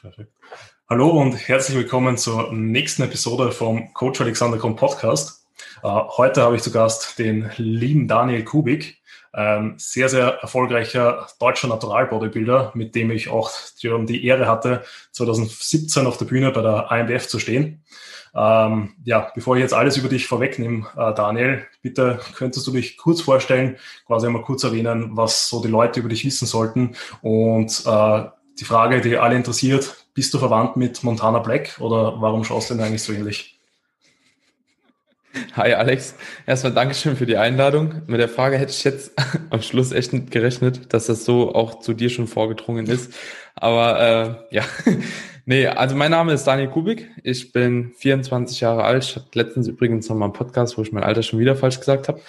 Perfekt. Hallo und herzlich willkommen zur nächsten Episode vom Coach Alexander Krom Podcast. Uh, heute habe ich zu Gast den lieben Daniel Kubik, ein sehr, sehr erfolgreicher deutscher Natural-Bodybuilder, mit dem ich auch die Ehre hatte, 2017 auf der Bühne bei der IMBF zu stehen. Ähm, ja, bevor ich jetzt alles über dich vorwegnehme, äh, Daniel, bitte könntest du dich kurz vorstellen, quasi einmal kurz erwähnen, was so die Leute über dich wissen sollten und äh, die Frage, die alle interessiert, bist du verwandt mit Montana Black oder warum schaust du denn eigentlich so ähnlich? Hi Alex, erstmal Dankeschön für die Einladung. Mit der Frage hätte ich jetzt am Schluss echt nicht gerechnet, dass das so auch zu dir schon vorgedrungen ist. Aber äh, ja, nee, also mein Name ist Daniel Kubik. Ich bin 24 Jahre alt. Ich hatte letztens übrigens noch mal einen Podcast, wo ich mein Alter schon wieder falsch gesagt habe.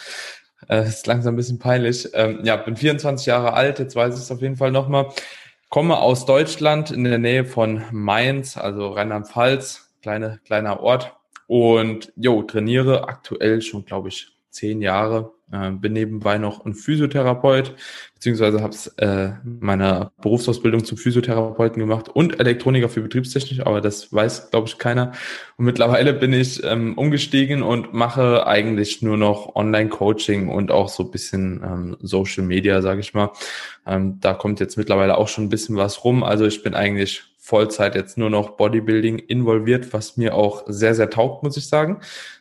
Äh, ist langsam ein bisschen peinlich. Ähm, ja, bin 24 Jahre alt. Jetzt weiß ich es auf jeden Fall nochmal. Komme aus Deutschland in der Nähe von Mainz, also Rheinland-Pfalz, kleine, kleiner Ort. Und jo, trainiere aktuell schon, glaube ich, zehn Jahre. Äh, bin nebenbei noch ein Physiotherapeut, beziehungsweise habe äh, meine Berufsausbildung zum Physiotherapeuten gemacht und Elektroniker für Betriebstechnik, aber das weiß, glaube ich, keiner. Und mittlerweile bin ich ähm, umgestiegen und mache eigentlich nur noch Online-Coaching und auch so bisschen ähm, Social Media, sage ich mal. Ähm, da kommt jetzt mittlerweile auch schon ein bisschen was rum. Also ich bin eigentlich Vollzeit jetzt nur noch Bodybuilding involviert, was mir auch sehr, sehr taugt, muss ich sagen.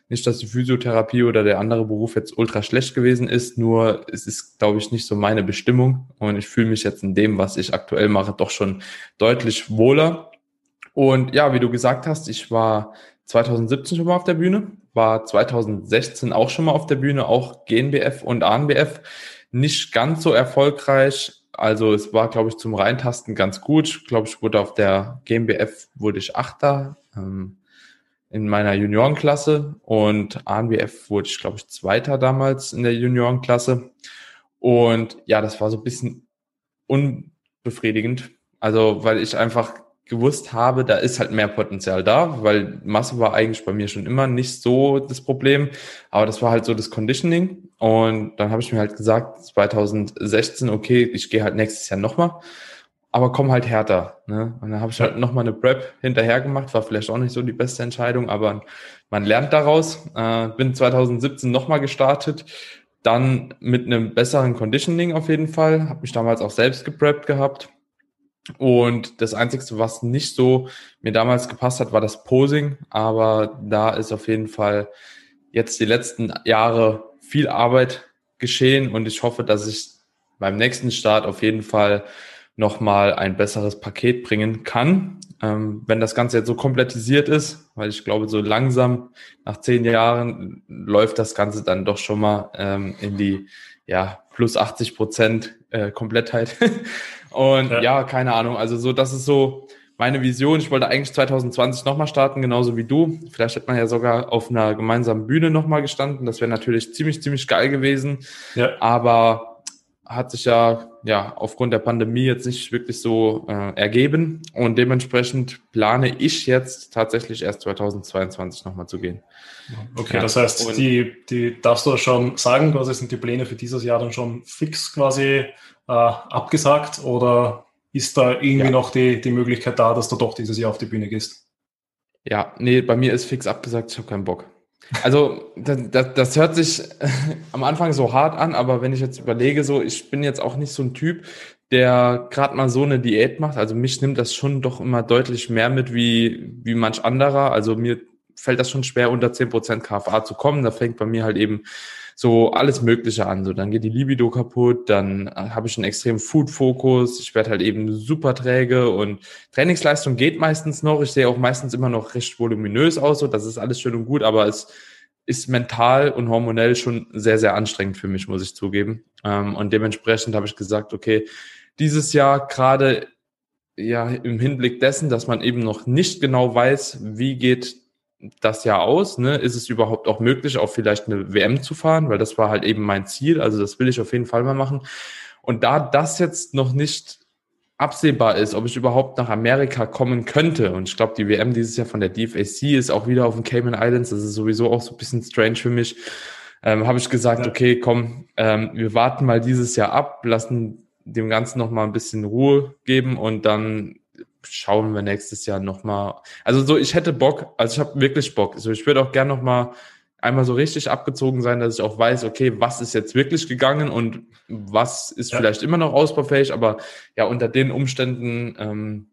Nicht, dass die Physiotherapie oder der andere Beruf jetzt ultra schlecht gewesen ist, nur es ist, glaube ich, nicht so meine Bestimmung und ich fühle mich jetzt in dem, was ich aktuell mache, doch schon deutlich wohler. Und ja, wie du gesagt hast, ich war 2017 schon mal auf der Bühne, war 2016 auch schon mal auf der Bühne, auch GNBF und ANBF. Nicht ganz so erfolgreich, also es war, glaube ich, zum Reintasten ganz gut. Ich glaube, ich wurde auf der GmbF wurde ich Achter ähm, in meiner Juniorenklasse und ANBF wurde ich, glaube ich, Zweiter damals in der Juniorenklasse. Und ja, das war so ein bisschen unbefriedigend. Also, weil ich einfach gewusst habe, da ist halt mehr Potenzial da, weil Masse war eigentlich bei mir schon immer nicht so das Problem, aber das war halt so das Conditioning und dann habe ich mir halt gesagt, 2016, okay, ich gehe halt nächstes Jahr nochmal, aber komm halt härter. Ne? Und dann habe ich halt nochmal eine Prep hinterher gemacht, war vielleicht auch nicht so die beste Entscheidung, aber man lernt daraus. Äh, bin 2017 nochmal gestartet, dann mit einem besseren Conditioning auf jeden Fall, habe mich damals auch selbst gepreppt gehabt und das Einzige, was nicht so mir damals gepasst hat, war das Posing. Aber da ist auf jeden Fall jetzt die letzten Jahre viel Arbeit geschehen und ich hoffe, dass ich beim nächsten Start auf jeden Fall nochmal ein besseres Paket bringen kann. Ähm, wenn das Ganze jetzt so komplettisiert ist, weil ich glaube, so langsam nach zehn Jahren läuft das Ganze dann doch schon mal ähm, in die ja, plus 80 Prozent äh, Komplettheit. Und ja. ja. keine Ahnung. Also so, das ist so meine Vision. Ich wollte eigentlich 2020 nochmal starten, genauso wie du. Vielleicht hätte man ja sogar auf einer gemeinsamen Bühne nochmal gestanden. Das wäre natürlich ziemlich, ziemlich geil gewesen. Ja. Aber hat sich ja, ja aufgrund der Pandemie jetzt nicht wirklich so äh, ergeben. Und dementsprechend plane ich jetzt tatsächlich erst 2022 nochmal zu gehen. Okay, ja. das heißt, die, die darfst du schon sagen, quasi sind die Pläne für dieses Jahr dann schon fix quasi äh, abgesagt oder ist da irgendwie ja. noch die, die Möglichkeit da, dass du doch dieses Jahr auf die Bühne gehst? Ja, nee, bei mir ist fix abgesagt, ich habe keinen Bock. Also das, das, das hört sich am Anfang so hart an, aber wenn ich jetzt überlege, so ich bin jetzt auch nicht so ein Typ, der gerade mal so eine Diät macht. Also mich nimmt das schon doch immer deutlich mehr mit wie wie manch anderer. Also mir fällt das schon schwer unter zehn Prozent KFA zu kommen. Da fängt bei mir halt eben so alles Mögliche an. So, dann geht die Libido kaputt, dann äh, habe ich einen extremen Food-Fokus, ich werde halt eben super träge und Trainingsleistung geht meistens noch. Ich sehe auch meistens immer noch recht voluminös aus, so das ist alles schön und gut, aber es ist mental und hormonell schon sehr, sehr anstrengend für mich, muss ich zugeben. Ähm, und dementsprechend habe ich gesagt, okay, dieses Jahr gerade ja im Hinblick dessen, dass man eben noch nicht genau weiß, wie geht das Jahr aus? Ne? Ist es überhaupt auch möglich, auch vielleicht eine WM zu fahren? Weil das war halt eben mein Ziel. Also das will ich auf jeden Fall mal machen. Und da das jetzt noch nicht absehbar ist, ob ich überhaupt nach Amerika kommen könnte, und ich glaube, die WM dieses Jahr von der DFAC ist auch wieder auf den Cayman Islands, das ist sowieso auch so ein bisschen strange für mich, ähm, habe ich gesagt, okay, komm, ähm, wir warten mal dieses Jahr ab, lassen dem Ganzen noch mal ein bisschen Ruhe geben und dann schauen wir nächstes Jahr nochmal. Also so, ich hätte Bock, also ich habe wirklich Bock. Also ich würde auch gern nochmal einmal so richtig abgezogen sein, dass ich auch weiß, okay, was ist jetzt wirklich gegangen und was ist ja. vielleicht immer noch ausbaufähig, aber ja, unter den Umständen ähm,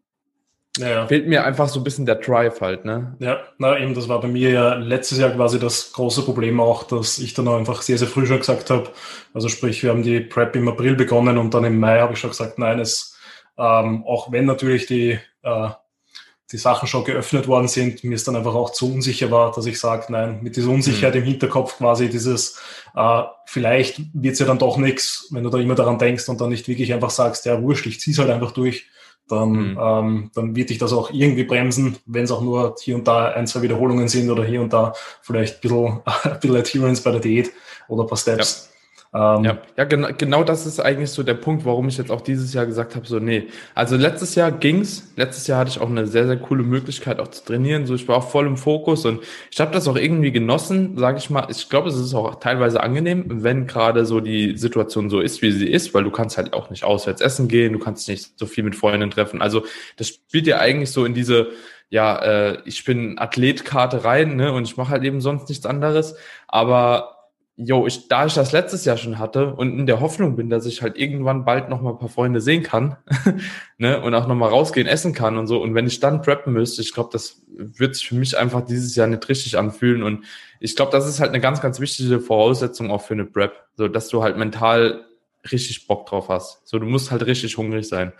ja, fehlt mir einfach so ein bisschen der Drive halt, ne? Ja, na eben, das war bei mir ja letztes Jahr quasi das große Problem auch, dass ich dann auch einfach sehr, sehr früh schon gesagt habe, also sprich, wir haben die Prep im April begonnen und dann im Mai habe ich schon gesagt, nein, es, ähm, auch wenn natürlich die äh, die Sachen schon geöffnet worden sind, mir es dann einfach auch zu unsicher war, dass ich sage, nein, mit dieser Unsicherheit mhm. im Hinterkopf quasi dieses, äh, vielleicht wird's ja dann doch nichts, wenn du da immer daran denkst und dann nicht wirklich einfach sagst, ja wurscht, ich zieh's halt einfach durch, dann, mhm. ähm, dann wird dich das auch irgendwie bremsen, wenn es auch nur hier und da ein, zwei Wiederholungen sind oder hier und da vielleicht ein bisschen, ein bisschen Adherence bei der Diät oder ein paar Steps. Ja. Ähm, ja, ja genau, genau das ist eigentlich so der Punkt, warum ich jetzt auch dieses Jahr gesagt habe, so nee. Also letztes Jahr ging's. Letztes Jahr hatte ich auch eine sehr, sehr coole Möglichkeit auch zu trainieren. So, ich war auch voll im Fokus und ich habe das auch irgendwie genossen, sage ich mal. Ich glaube, es ist auch teilweise angenehm, wenn gerade so die Situation so ist, wie sie ist, weil du kannst halt auch nicht auswärts essen gehen, du kannst nicht so viel mit Freunden treffen. Also das spielt ja eigentlich so in diese ja, äh, ich bin Athletkarte rein, ne, und ich mache halt eben sonst nichts anderes. Aber jo, ich, da ich das letztes Jahr schon hatte und in der Hoffnung bin, dass ich halt irgendwann bald noch mal ein paar Freunde sehen kann, ne, und auch noch mal rausgehen, essen kann und so. Und wenn ich dann preppen müsste, ich glaube, das wird sich für mich einfach dieses Jahr nicht richtig anfühlen. Und ich glaube, das ist halt eine ganz, ganz wichtige Voraussetzung auch für eine Prep, so dass du halt mental richtig Bock drauf hast. So, du musst halt richtig hungrig sein.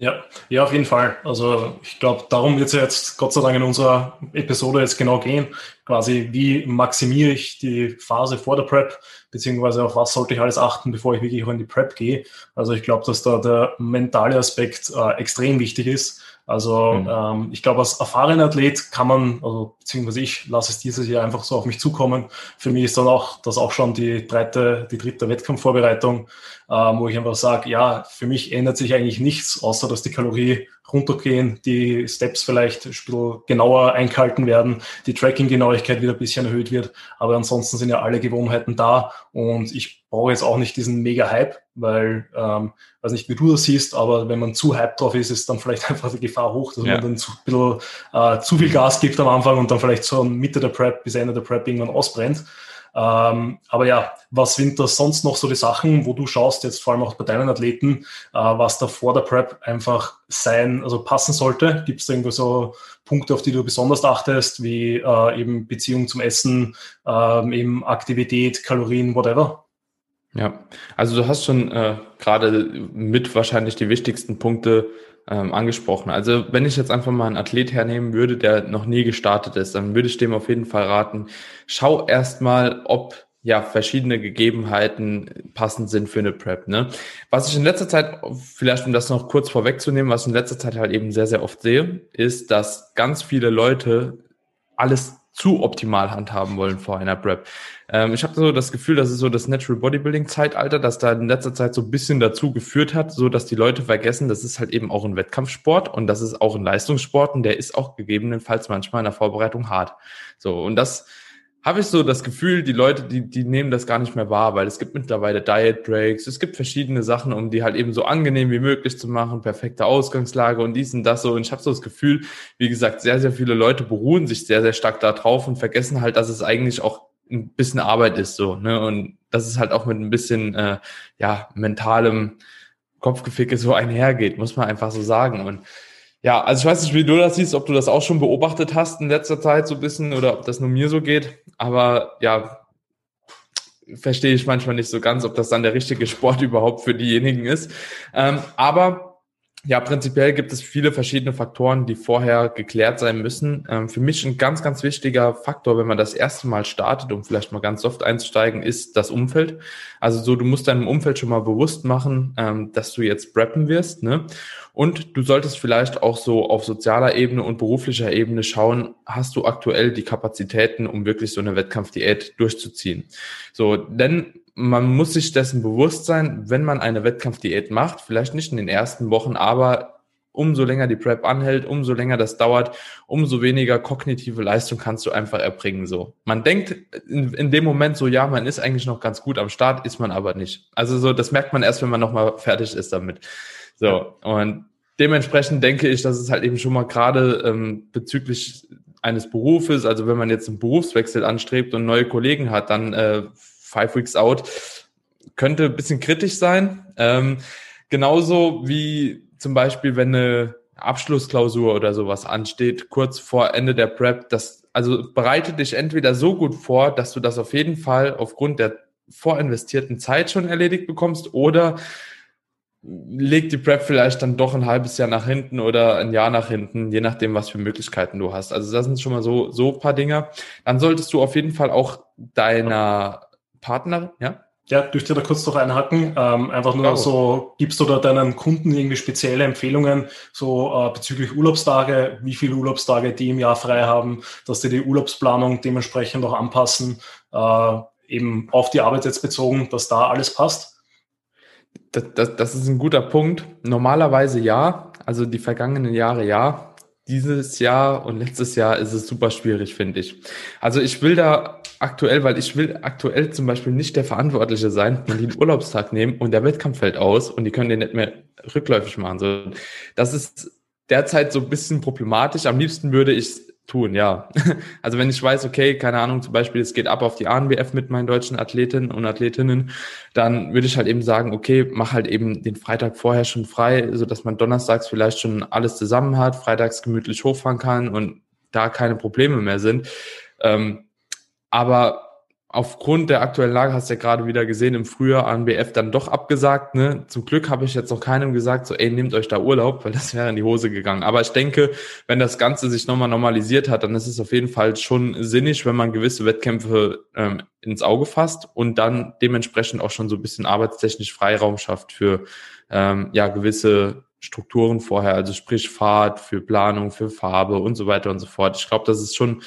Ja, ja, auf jeden Fall. Also ich glaube, darum wird es jetzt Gott sei Dank in unserer Episode jetzt genau gehen. Quasi, wie maximiere ich die Phase vor der Prep, beziehungsweise auf was sollte ich alles achten, bevor ich wirklich auch in die Prep gehe. Also ich glaube, dass da der mentale Aspekt äh, extrem wichtig ist. Also mhm. ähm, ich glaube, als erfahrener Athlet kann man, also beziehungsweise ich lasse es dieses Jahr einfach so auf mich zukommen. Für mich ist dann auch das auch schon die dritte, die dritte Wettkampfvorbereitung, ähm, wo ich einfach sage, ja, für mich ändert sich eigentlich nichts, außer dass die Kalorie runtergehen, die Steps vielleicht ein bisschen genauer eingehalten werden, die Tracking-Genauigkeit wieder ein bisschen erhöht wird. Aber ansonsten sind ja alle Gewohnheiten da und ich brauche jetzt auch nicht diesen Mega-Hype, weil, ähm, weiß nicht, wie du das siehst, aber wenn man zu Hype drauf ist, ist dann vielleicht einfach die Gefahr hoch, dass ja. man dann zu, bisschen, äh, zu viel Gas gibt am Anfang und dann vielleicht so Mitte der Prep bis Ende der Prep irgendwann ausbrennt. Ähm, aber ja, was sind da sonst noch so die Sachen, wo du schaust, jetzt vor allem auch bei deinen Athleten, äh, was da vor der Prep einfach sein, also passen sollte? Gibt es da irgendwo so Punkte, auf die du besonders achtest, wie äh, eben Beziehung zum Essen, äh, eben Aktivität, Kalorien, whatever? Ja, also du hast schon äh, gerade mit wahrscheinlich die wichtigsten Punkte ähm, angesprochen. Also wenn ich jetzt einfach mal einen Athlet hernehmen würde, der noch nie gestartet ist, dann würde ich dem auf jeden Fall raten, schau erstmal, ob ja verschiedene Gegebenheiten passend sind für eine Prep. Ne? Was ich in letzter Zeit, vielleicht um das noch kurz vorwegzunehmen, was ich in letzter Zeit halt eben sehr, sehr oft sehe, ist, dass ganz viele Leute alles zu optimal handhaben wollen vor einer Prep. Ähm, ich habe so das Gefühl, das ist so das Natural Bodybuilding Zeitalter, das da in letzter Zeit so ein bisschen dazu geführt hat, so dass die Leute vergessen, das ist halt eben auch ein Wettkampfsport und das ist auch ein Leistungssport und der ist auch gegebenenfalls manchmal in der Vorbereitung hart. So und das habe ich so das Gefühl, die Leute, die, die nehmen das gar nicht mehr wahr, weil es gibt mittlerweile Diet Breaks, es gibt verschiedene Sachen, um die halt eben so angenehm wie möglich zu machen, perfekte Ausgangslage und dies und das so. Und ich habe so das Gefühl, wie gesagt, sehr, sehr viele Leute beruhen sich sehr, sehr stark da drauf und vergessen halt, dass es eigentlich auch ein bisschen Arbeit ist so, ne? Und dass es halt auch mit ein bisschen äh, ja, mentalem Kopfgeficke so einhergeht, muss man einfach so sagen. Und ja, also ich weiß nicht, wie du das siehst, ob du das auch schon beobachtet hast in letzter Zeit so ein bisschen oder ob das nur mir so geht. Aber ja, verstehe ich manchmal nicht so ganz, ob das dann der richtige Sport überhaupt für diejenigen ist. Ähm, aber ja, prinzipiell gibt es viele verschiedene Faktoren, die vorher geklärt sein müssen. Ähm, für mich ein ganz, ganz wichtiger Faktor, wenn man das erste Mal startet, um vielleicht mal ganz soft einzusteigen, ist das Umfeld. Also so, du musst deinem Umfeld schon mal bewusst machen, ähm, dass du jetzt preppen wirst. Ne? Und du solltest vielleicht auch so auf sozialer Ebene und beruflicher Ebene schauen, hast du aktuell die Kapazitäten, um wirklich so eine Wettkampfdiät durchzuziehen. So, denn man muss sich dessen bewusst sein, wenn man eine Wettkampfdiät macht, vielleicht nicht in den ersten Wochen, aber umso länger die Prep anhält, umso länger das dauert, umso weniger kognitive Leistung kannst du einfach erbringen. So, man denkt in, in dem Moment so, ja, man ist eigentlich noch ganz gut am Start, ist man aber nicht. Also so, das merkt man erst, wenn man nochmal fertig ist damit. So und dementsprechend denke ich, dass es halt eben schon mal gerade ähm, bezüglich eines Berufes, also wenn man jetzt einen Berufswechsel anstrebt und neue Kollegen hat, dann äh, five weeks out, könnte ein bisschen kritisch sein. Ähm, genauso wie zum Beispiel, wenn eine Abschlussklausur oder sowas ansteht, kurz vor Ende der Prep, das, also bereite dich entweder so gut vor, dass du das auf jeden Fall aufgrund der vorinvestierten Zeit schon erledigt bekommst oder leg die Prep vielleicht dann doch ein halbes Jahr nach hinten oder ein Jahr nach hinten, je nachdem, was für Möglichkeiten du hast. Also das sind schon mal so, so paar Dinge. Dann solltest du auf jeden Fall auch deiner Partnerin, ja? Ja, dürfte da kurz noch einhaken. Ähm, einfach nur oh. so, gibst du da deinen Kunden irgendwie spezielle Empfehlungen, so äh, bezüglich Urlaubstage, wie viele Urlaubstage die im Jahr frei haben, dass die die Urlaubsplanung dementsprechend auch anpassen, äh, eben auf die Arbeit jetzt bezogen, dass da alles passt? Das, das, das ist ein guter Punkt. Normalerweise ja, also die vergangenen Jahre ja. Dieses Jahr und letztes Jahr ist es super schwierig, finde ich. Also ich will da aktuell, weil ich will aktuell zum Beispiel nicht der Verantwortliche sein, wenn die einen Urlaubstag nehmen und der Wettkampf fällt aus und die können den nicht mehr rückläufig machen. So, das ist derzeit so ein bisschen problematisch. Am liebsten würde ich tun, ja. Also wenn ich weiß, okay, keine Ahnung, zum Beispiel, es geht ab auf die ANBF mit meinen deutschen Athletinnen und Athletinnen, dann würde ich halt eben sagen, okay, mach halt eben den Freitag vorher schon frei, so dass man donnerstags vielleicht schon alles zusammen hat, freitags gemütlich hochfahren kann und da keine Probleme mehr sind. Ähm, aber aufgrund der aktuellen Lage hast du ja gerade wieder gesehen, im Frühjahr ANBF dann doch abgesagt. Ne? Zum Glück habe ich jetzt noch keinem gesagt, so ey, nehmt euch da Urlaub, weil das wäre in die Hose gegangen. Aber ich denke, wenn das Ganze sich nochmal normalisiert hat, dann ist es auf jeden Fall schon sinnig, wenn man gewisse Wettkämpfe ähm, ins Auge fasst und dann dementsprechend auch schon so ein bisschen arbeitstechnisch Freiraum schafft für ähm, ja gewisse Strukturen vorher, also sprich Fahrt, für Planung, für Farbe und so weiter und so fort. Ich glaube, das ist schon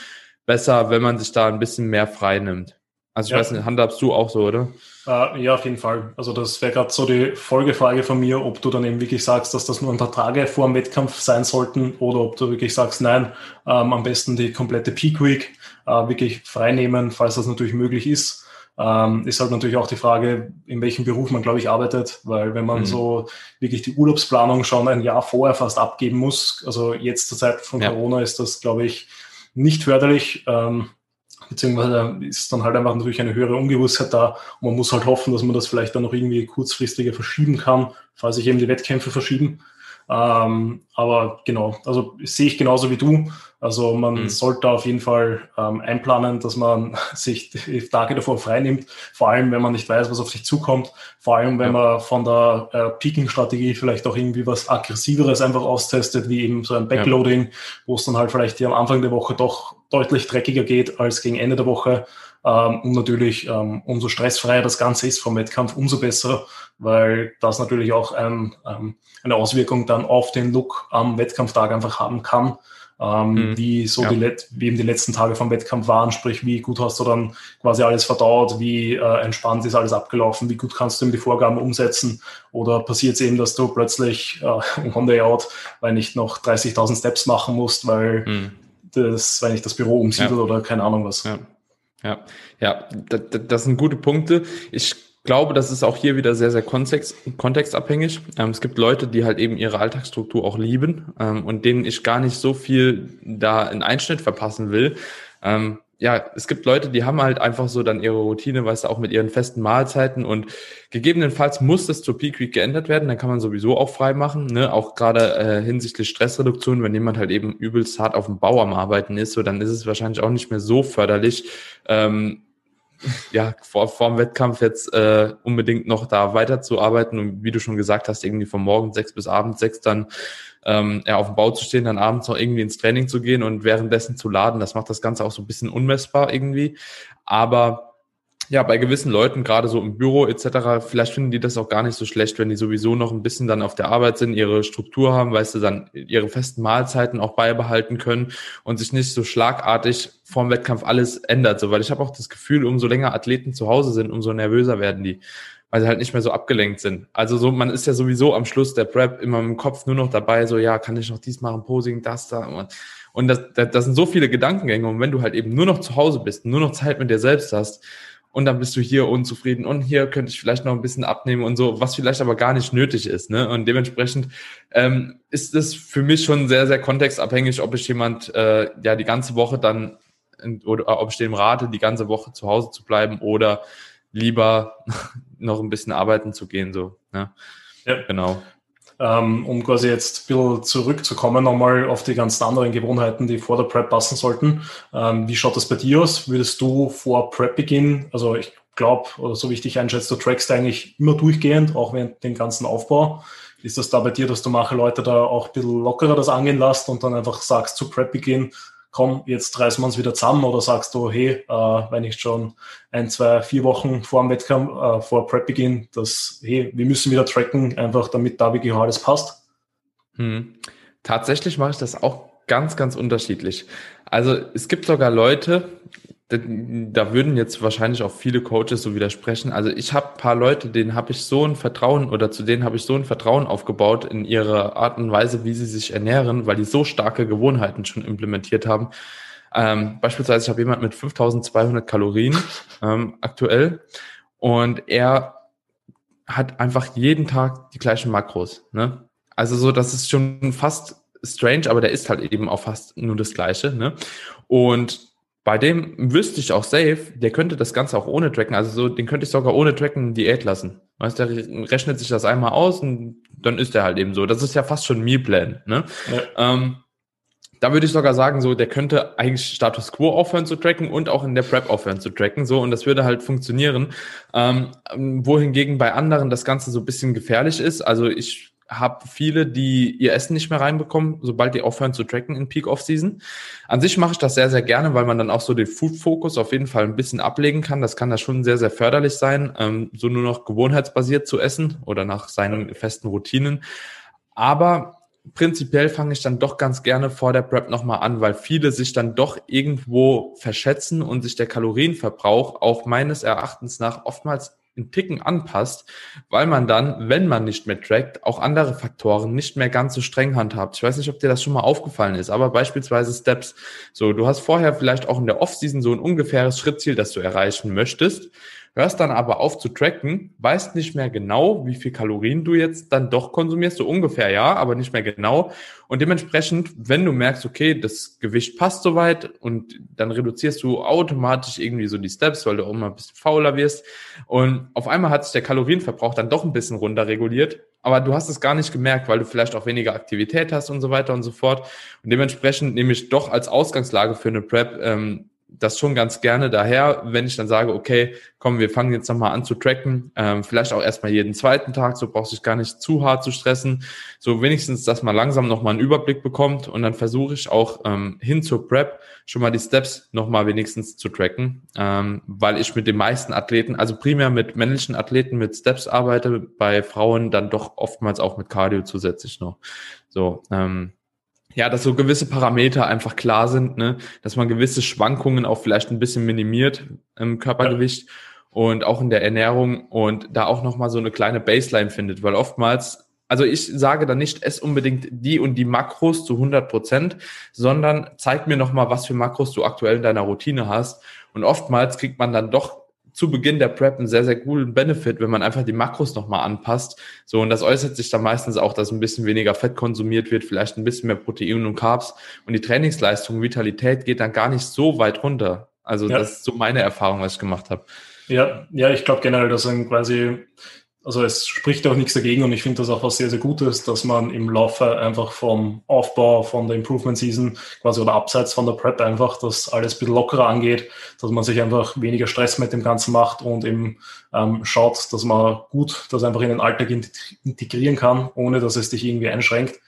besser, wenn man sich da ein bisschen mehr frei nimmt. Also ich ja. weiß nicht, handhabst du auch so, oder? Uh, ja, auf jeden Fall. Also das wäre gerade so die Folgefrage von mir, ob du dann eben wirklich sagst, dass das nur ein paar Tage vor dem Wettkampf sein sollten oder ob du wirklich sagst, nein, ähm, am besten die komplette Peak Week äh, wirklich freinehmen, falls das natürlich möglich ist. Ähm, ist halt natürlich auch die Frage, in welchem Beruf man, glaube ich, arbeitet, weil wenn man mhm. so wirklich die Urlaubsplanung schon ein Jahr vorher fast abgeben muss, also jetzt zur Zeit von ja. Corona ist das, glaube ich, nicht förderlich. Ähm, beziehungsweise ist dann halt einfach natürlich eine höhere Ungewissheit da und man muss halt hoffen, dass man das vielleicht dann noch irgendwie kurzfristiger verschieben kann, falls sich eben die Wettkämpfe verschieben. Ähm, aber genau, also sehe ich genauso wie du. Also man mhm. sollte auf jeden Fall ähm, einplanen, dass man sich die Tage davor freinimmt, vor allem wenn man nicht weiß, was auf sich zukommt, vor allem wenn ja. man von der äh, Peaking-Strategie vielleicht auch irgendwie was Aggressiveres einfach austestet, wie eben so ein Backloading, ja. wo es dann halt vielleicht am Anfang der Woche doch deutlich dreckiger geht als gegen Ende der Woche. Ähm, und natürlich, ähm, umso stressfreier das Ganze ist vom Wettkampf, umso besser, weil das natürlich auch ein, ähm, eine Auswirkung dann auf den Look am Wettkampftag einfach haben kann ähm, mhm. wie so ja. die, wie eben die letzten Tage vom Wettkampf waren, sprich, wie gut hast du dann quasi alles verdaut, wie äh, entspannt ist alles abgelaufen, wie gut kannst du eben die Vorgaben umsetzen oder passiert es eben, dass du plötzlich äh, on the out, weil nicht noch 30.000 Steps machen musst, weil mhm. das, weil nicht das Büro umsiedelt ja. oder keine Ahnung was. Ja. Ja, ja, das, das sind gute Punkte. Ich glaube, das ist auch hier wieder sehr, sehr kontext, kontextabhängig. Ähm, es gibt Leute, die halt eben ihre Alltagsstruktur auch lieben ähm, und denen ich gar nicht so viel da in Einschnitt verpassen will. Ähm, ja, es gibt Leute, die haben halt einfach so dann ihre Routine, weißt du, auch mit ihren festen Mahlzeiten und gegebenenfalls muss das zur Peak Week geändert werden, dann kann man sowieso auch frei machen, ne? auch gerade äh, hinsichtlich Stressreduktion, wenn jemand halt eben übelst hart auf dem Bau am Arbeiten ist, so dann ist es wahrscheinlich auch nicht mehr so förderlich, ähm, ja, vor, vor dem Wettkampf jetzt äh, unbedingt noch da weiterzuarbeiten und wie du schon gesagt hast, irgendwie von morgen sechs bis abends sechs dann ähm, ja, auf dem Bau zu stehen, dann abends noch irgendwie ins Training zu gehen und währenddessen zu laden, das macht das Ganze auch so ein bisschen unmessbar irgendwie. Aber ja, bei gewissen Leuten, gerade so im Büro etc., vielleicht finden die das auch gar nicht so schlecht, wenn die sowieso noch ein bisschen dann auf der Arbeit sind, ihre Struktur haben, weißt du, dann ihre festen Mahlzeiten auch beibehalten können und sich nicht so schlagartig vorm Wettkampf alles ändert. So, weil ich habe auch das Gefühl, umso länger Athleten zu Hause sind, umso nervöser werden die, weil sie halt nicht mehr so abgelenkt sind. Also so, man ist ja sowieso am Schluss der Prep immer im Kopf nur noch dabei, so ja, kann ich noch dies machen, Posing, das da. Und das, das, das sind so viele Gedankengänge. Und wenn du halt eben nur noch zu Hause bist, nur noch Zeit mit dir selbst hast, und dann bist du hier unzufrieden und hier könnte ich vielleicht noch ein bisschen abnehmen und so, was vielleicht aber gar nicht nötig ist. Ne? Und dementsprechend ähm, ist es für mich schon sehr, sehr kontextabhängig, ob ich jemand äh, ja die ganze Woche dann oder ob ich dem rate, die ganze Woche zu Hause zu bleiben oder lieber noch ein bisschen arbeiten zu gehen. So, ne? Ja. Genau. Ähm, um quasi jetzt ein bisschen zurückzukommen, nochmal auf die ganzen anderen Gewohnheiten, die vor der Prep passen sollten. Ähm, wie schaut das bei dir aus? Würdest du vor Prep-Beginn, also ich glaube, oder so wie ich dich einschätze, du trackst eigentlich immer durchgehend, auch während dem ganzen Aufbau. Ist das da bei dir, dass du manche Leute da auch ein bisschen lockerer das angehen lässt und dann einfach sagst zu Prep-Beginn, komm, jetzt reißen wir uns wieder zusammen oder sagst du, hey, äh, wenn ich schon ein, zwei, vier Wochen vor dem Wettkampf, äh, vor Prep-Beginn, dass, hey, wir müssen wieder tracken, einfach damit da wirklich alles passt? Hm. Tatsächlich mache ich das auch ganz, ganz unterschiedlich. Also es gibt sogar Leute, da würden jetzt wahrscheinlich auch viele Coaches so widersprechen. Also ich habe paar Leute, denen habe ich so ein Vertrauen oder zu denen habe ich so ein Vertrauen aufgebaut in ihre Art und Weise, wie sie sich ernähren, weil die so starke Gewohnheiten schon implementiert haben. Ähm, beispielsweise, ich habe jemand mit 5200 Kalorien ähm, aktuell und er hat einfach jeden Tag die gleichen Makros. Ne? Also so, das ist schon fast strange, aber der ist halt eben auch fast nur das Gleiche. Ne? Und bei dem wüsste ich auch safe, der könnte das Ganze auch ohne tracken. Also so, den könnte ich sogar ohne tracken Diät lassen. Weißt der rechnet sich das einmal aus und dann ist der halt eben so. Das ist ja fast schon Mealplan, ne? Ja. Ähm, da würde ich sogar sagen, so, der könnte eigentlich Status Quo aufhören zu tracken und auch in der Prep aufhören zu tracken, so, und das würde halt funktionieren. Ähm, wohingegen bei anderen das Ganze so ein bisschen gefährlich ist. Also ich habe viele, die ihr Essen nicht mehr reinbekommen, sobald die aufhören zu tracken in Peak Off-Season. An sich mache ich das sehr, sehr gerne, weil man dann auch so den Food-Fokus auf jeden Fall ein bisschen ablegen kann. Das kann da schon sehr, sehr förderlich sein, ähm, so nur noch gewohnheitsbasiert zu essen oder nach seinen festen Routinen. Aber prinzipiell fange ich dann doch ganz gerne vor der Prep nochmal an, weil viele sich dann doch irgendwo verschätzen und sich der Kalorienverbrauch auch meines Erachtens nach oftmals einen Ticken anpasst, weil man dann, wenn man nicht mehr trackt, auch andere Faktoren nicht mehr ganz so streng handhabt. Ich weiß nicht, ob dir das schon mal aufgefallen ist, aber beispielsweise Steps. So, du hast vorher vielleicht auch in der Off-Season so ein ungefähres Schrittziel, das du erreichen möchtest hörst dann aber auf zu tracken, weißt nicht mehr genau, wie viel Kalorien du jetzt dann doch konsumierst, so ungefähr ja, aber nicht mehr genau. Und dementsprechend, wenn du merkst, okay, das Gewicht passt soweit und dann reduzierst du automatisch irgendwie so die Steps, weil du auch mal ein bisschen fauler wirst. Und auf einmal hat sich der Kalorienverbrauch dann doch ein bisschen runter reguliert, aber du hast es gar nicht gemerkt, weil du vielleicht auch weniger Aktivität hast und so weiter und so fort. Und dementsprechend nehme ich doch als Ausgangslage für eine Prep ähm, das schon ganz gerne daher, wenn ich dann sage, okay, komm, wir fangen jetzt nochmal an zu tracken, ähm, vielleicht auch erstmal jeden zweiten Tag, so brauchst du dich gar nicht zu hart zu stressen, so wenigstens, dass man langsam nochmal einen Überblick bekommt und dann versuche ich auch ähm, hin zur Prep schon mal die Steps nochmal wenigstens zu tracken, ähm, weil ich mit den meisten Athleten, also primär mit männlichen Athleten mit Steps arbeite, bei Frauen dann doch oftmals auch mit Cardio zusätzlich noch. So, ähm, ja, dass so gewisse Parameter einfach klar sind, ne? dass man gewisse Schwankungen auch vielleicht ein bisschen minimiert im Körpergewicht ja. und auch in der Ernährung und da auch nochmal so eine kleine Baseline findet, weil oftmals, also ich sage da nicht, ess unbedingt die und die Makros zu 100 Prozent, sondern zeig mir nochmal, was für Makros du aktuell in deiner Routine hast und oftmals kriegt man dann doch zu Beginn der Prep einen sehr, sehr coolen Benefit, wenn man einfach die Makros nochmal anpasst. So, und das äußert sich dann meistens auch, dass ein bisschen weniger Fett konsumiert wird, vielleicht ein bisschen mehr Protein und Carbs. Und die Trainingsleistung, Vitalität geht dann gar nicht so weit runter. Also, ja. das ist so meine Erfahrung, was ich gemacht habe. Ja, ja, ich glaube generell, dass ein quasi also es spricht auch nichts dagegen und ich finde das auch was sehr, sehr Gutes, dass man im Laufe einfach vom Aufbau, von der Improvement Season quasi oder abseits von der Prep einfach das alles ein bisschen lockerer angeht, dass man sich einfach weniger Stress mit dem Ganzen macht und eben ähm, schaut, dass man gut das einfach in den Alltag integrieren kann, ohne dass es dich irgendwie einschränkt.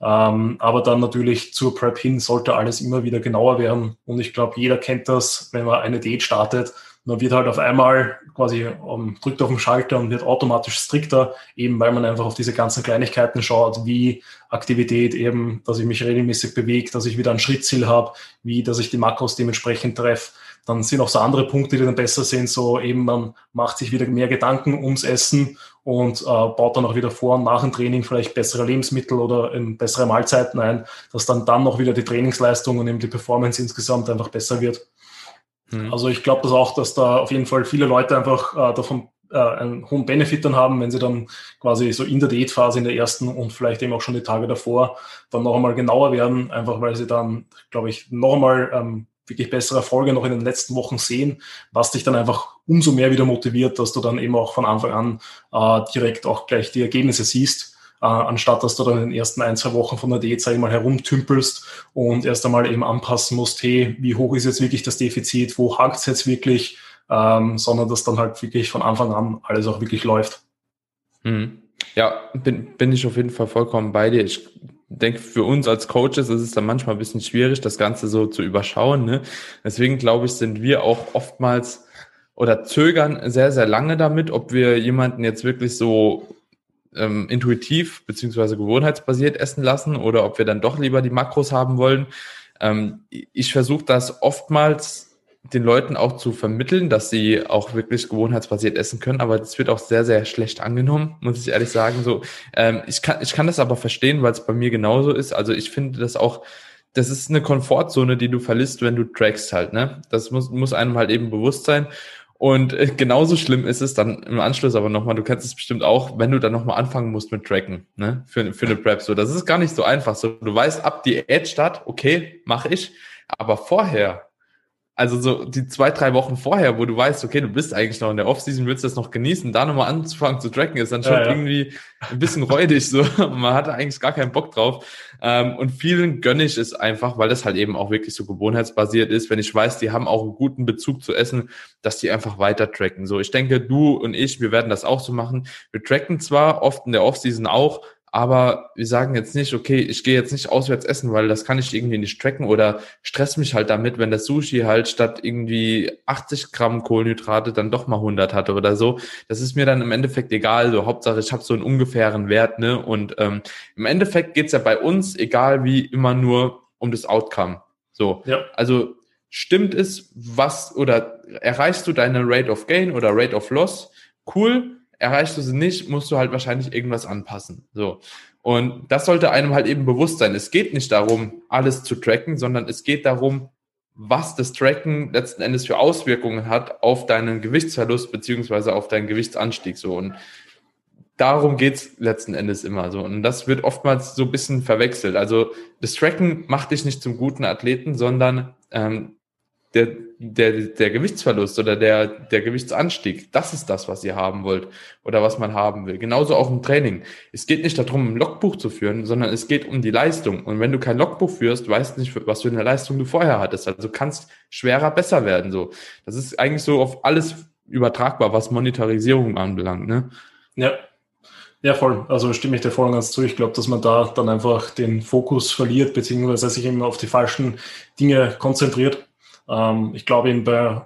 Ähm, aber dann natürlich zur Prep hin sollte alles immer wieder genauer werden und ich glaube, jeder kennt das, wenn man eine Diät startet, man wird halt auf einmal quasi um, drückt auf den Schalter und wird automatisch strikter, eben weil man einfach auf diese ganzen Kleinigkeiten schaut, wie Aktivität eben, dass ich mich regelmäßig bewege, dass ich wieder ein Schrittziel habe, wie, dass ich die Makros dementsprechend treffe. Dann sind auch so andere Punkte, die dann besser sind, so eben man macht sich wieder mehr Gedanken ums Essen und äh, baut dann auch wieder vor und nach dem Training vielleicht bessere Lebensmittel oder ähm, bessere Mahlzeiten ein, dass dann dann noch wieder die Trainingsleistung und eben die Performance insgesamt einfach besser wird. Mhm. Also ich glaube das auch, dass da auf jeden Fall viele Leute einfach äh, davon äh, einen hohen Benefit dann haben, wenn sie dann quasi so in der Diätphase in der ersten und vielleicht eben auch schon die Tage davor dann noch einmal genauer werden, einfach weil sie dann, glaube ich, noch einmal ähm, wirklich bessere Erfolge noch in den letzten Wochen sehen, was dich dann einfach umso mehr wieder motiviert, dass du dann eben auch von Anfang an äh, direkt auch gleich die Ergebnisse siehst, äh, anstatt dass du dann in den ersten ein, zwei Wochen von der Diät, sag ich mal, herumtümpelst und erst einmal eben anpassen musst, hey, wie hoch ist jetzt wirklich das Defizit, wo hakt es jetzt wirklich, ähm, sondern dass dann halt wirklich von Anfang an alles auch wirklich läuft. Mhm. Ja, bin, bin ich auf jeden Fall vollkommen bei dir. Ich denke, für uns als Coaches ist es dann manchmal ein bisschen schwierig, das Ganze so zu überschauen. Ne? Deswegen glaube ich, sind wir auch oftmals oder zögern sehr, sehr lange damit, ob wir jemanden jetzt wirklich so ähm, intuitiv beziehungsweise gewohnheitsbasiert essen lassen oder ob wir dann doch lieber die Makros haben wollen. Ähm, ich versuche das oftmals den Leuten auch zu vermitteln, dass sie auch wirklich gewohnheitsbasiert essen können, aber das wird auch sehr, sehr schlecht angenommen, muss ich ehrlich sagen. So, ähm, ich kann, ich kann das aber verstehen, weil es bei mir genauso ist. Also ich finde das auch, das ist eine Komfortzone, die du verlisst, wenn du trackst halt, ne? Das muss, muss einem halt eben bewusst sein. Und äh, genauso schlimm ist es dann im Anschluss aber nochmal, du kennst es bestimmt auch, wenn du dann nochmal anfangen musst mit Tracken, ne? Für, für eine Prep. So, das ist gar nicht so einfach. So, du weißt ab die Ad-Start, okay, mache ich. Aber vorher, also so die zwei, drei Wochen vorher, wo du weißt, okay, du bist eigentlich noch in der Offseason, willst das noch genießen, da nochmal anzufangen zu tracken, ist dann schon ja, ja. irgendwie ein bisschen räudig. So. Man hatte eigentlich gar keinen Bock drauf. Ähm, und vielen gönne ich es einfach, weil das halt eben auch wirklich so gewohnheitsbasiert ist. Wenn ich weiß, die haben auch einen guten Bezug zu Essen, dass die einfach weiter tracken. So, ich denke, du und ich, wir werden das auch so machen. Wir tracken zwar oft in der Offseason auch, aber wir sagen jetzt nicht, okay, ich gehe jetzt nicht auswärts essen, weil das kann ich irgendwie nicht tracken oder stress mich halt damit, wenn das Sushi halt statt irgendwie 80 Gramm Kohlenhydrate dann doch mal 100 hatte oder so. Das ist mir dann im Endeffekt egal. So Hauptsache, ich habe so einen ungefähren Wert, ne? Und ähm, im Endeffekt geht's ja bei uns, egal wie, immer nur um das Outcome. So, ja. also stimmt es, was oder erreichst du deine Rate of Gain oder Rate of Loss? Cool erreichst du sie nicht, musst du halt wahrscheinlich irgendwas anpassen. So. Und das sollte einem halt eben bewusst sein. Es geht nicht darum, alles zu tracken, sondern es geht darum, was das Tracken letzten Endes für Auswirkungen hat auf deinen Gewichtsverlust beziehungsweise auf deinen Gewichtsanstieg. So. Und darum geht's letzten Endes immer so. Und das wird oftmals so ein bisschen verwechselt. Also das Tracken macht dich nicht zum guten Athleten, sondern ähm, der, der, der Gewichtsverlust oder der, der Gewichtsanstieg, das ist das, was ihr haben wollt oder was man haben will. Genauso auch im Training. Es geht nicht darum, ein Logbuch zu führen, sondern es geht um die Leistung. Und wenn du kein Logbuch führst, weißt du nicht, was für eine Leistung du vorher hattest. Also kannst schwerer besser werden. So, das ist eigentlich so auf alles übertragbar, was Monetarisierung anbelangt. Ne? Ja, ja, voll. Also stimme ich dir voll und ganz zu. Ich glaube, dass man da dann einfach den Fokus verliert, beziehungsweise sich immer auf die falschen Dinge konzentriert. Ähm, ich glaube, bei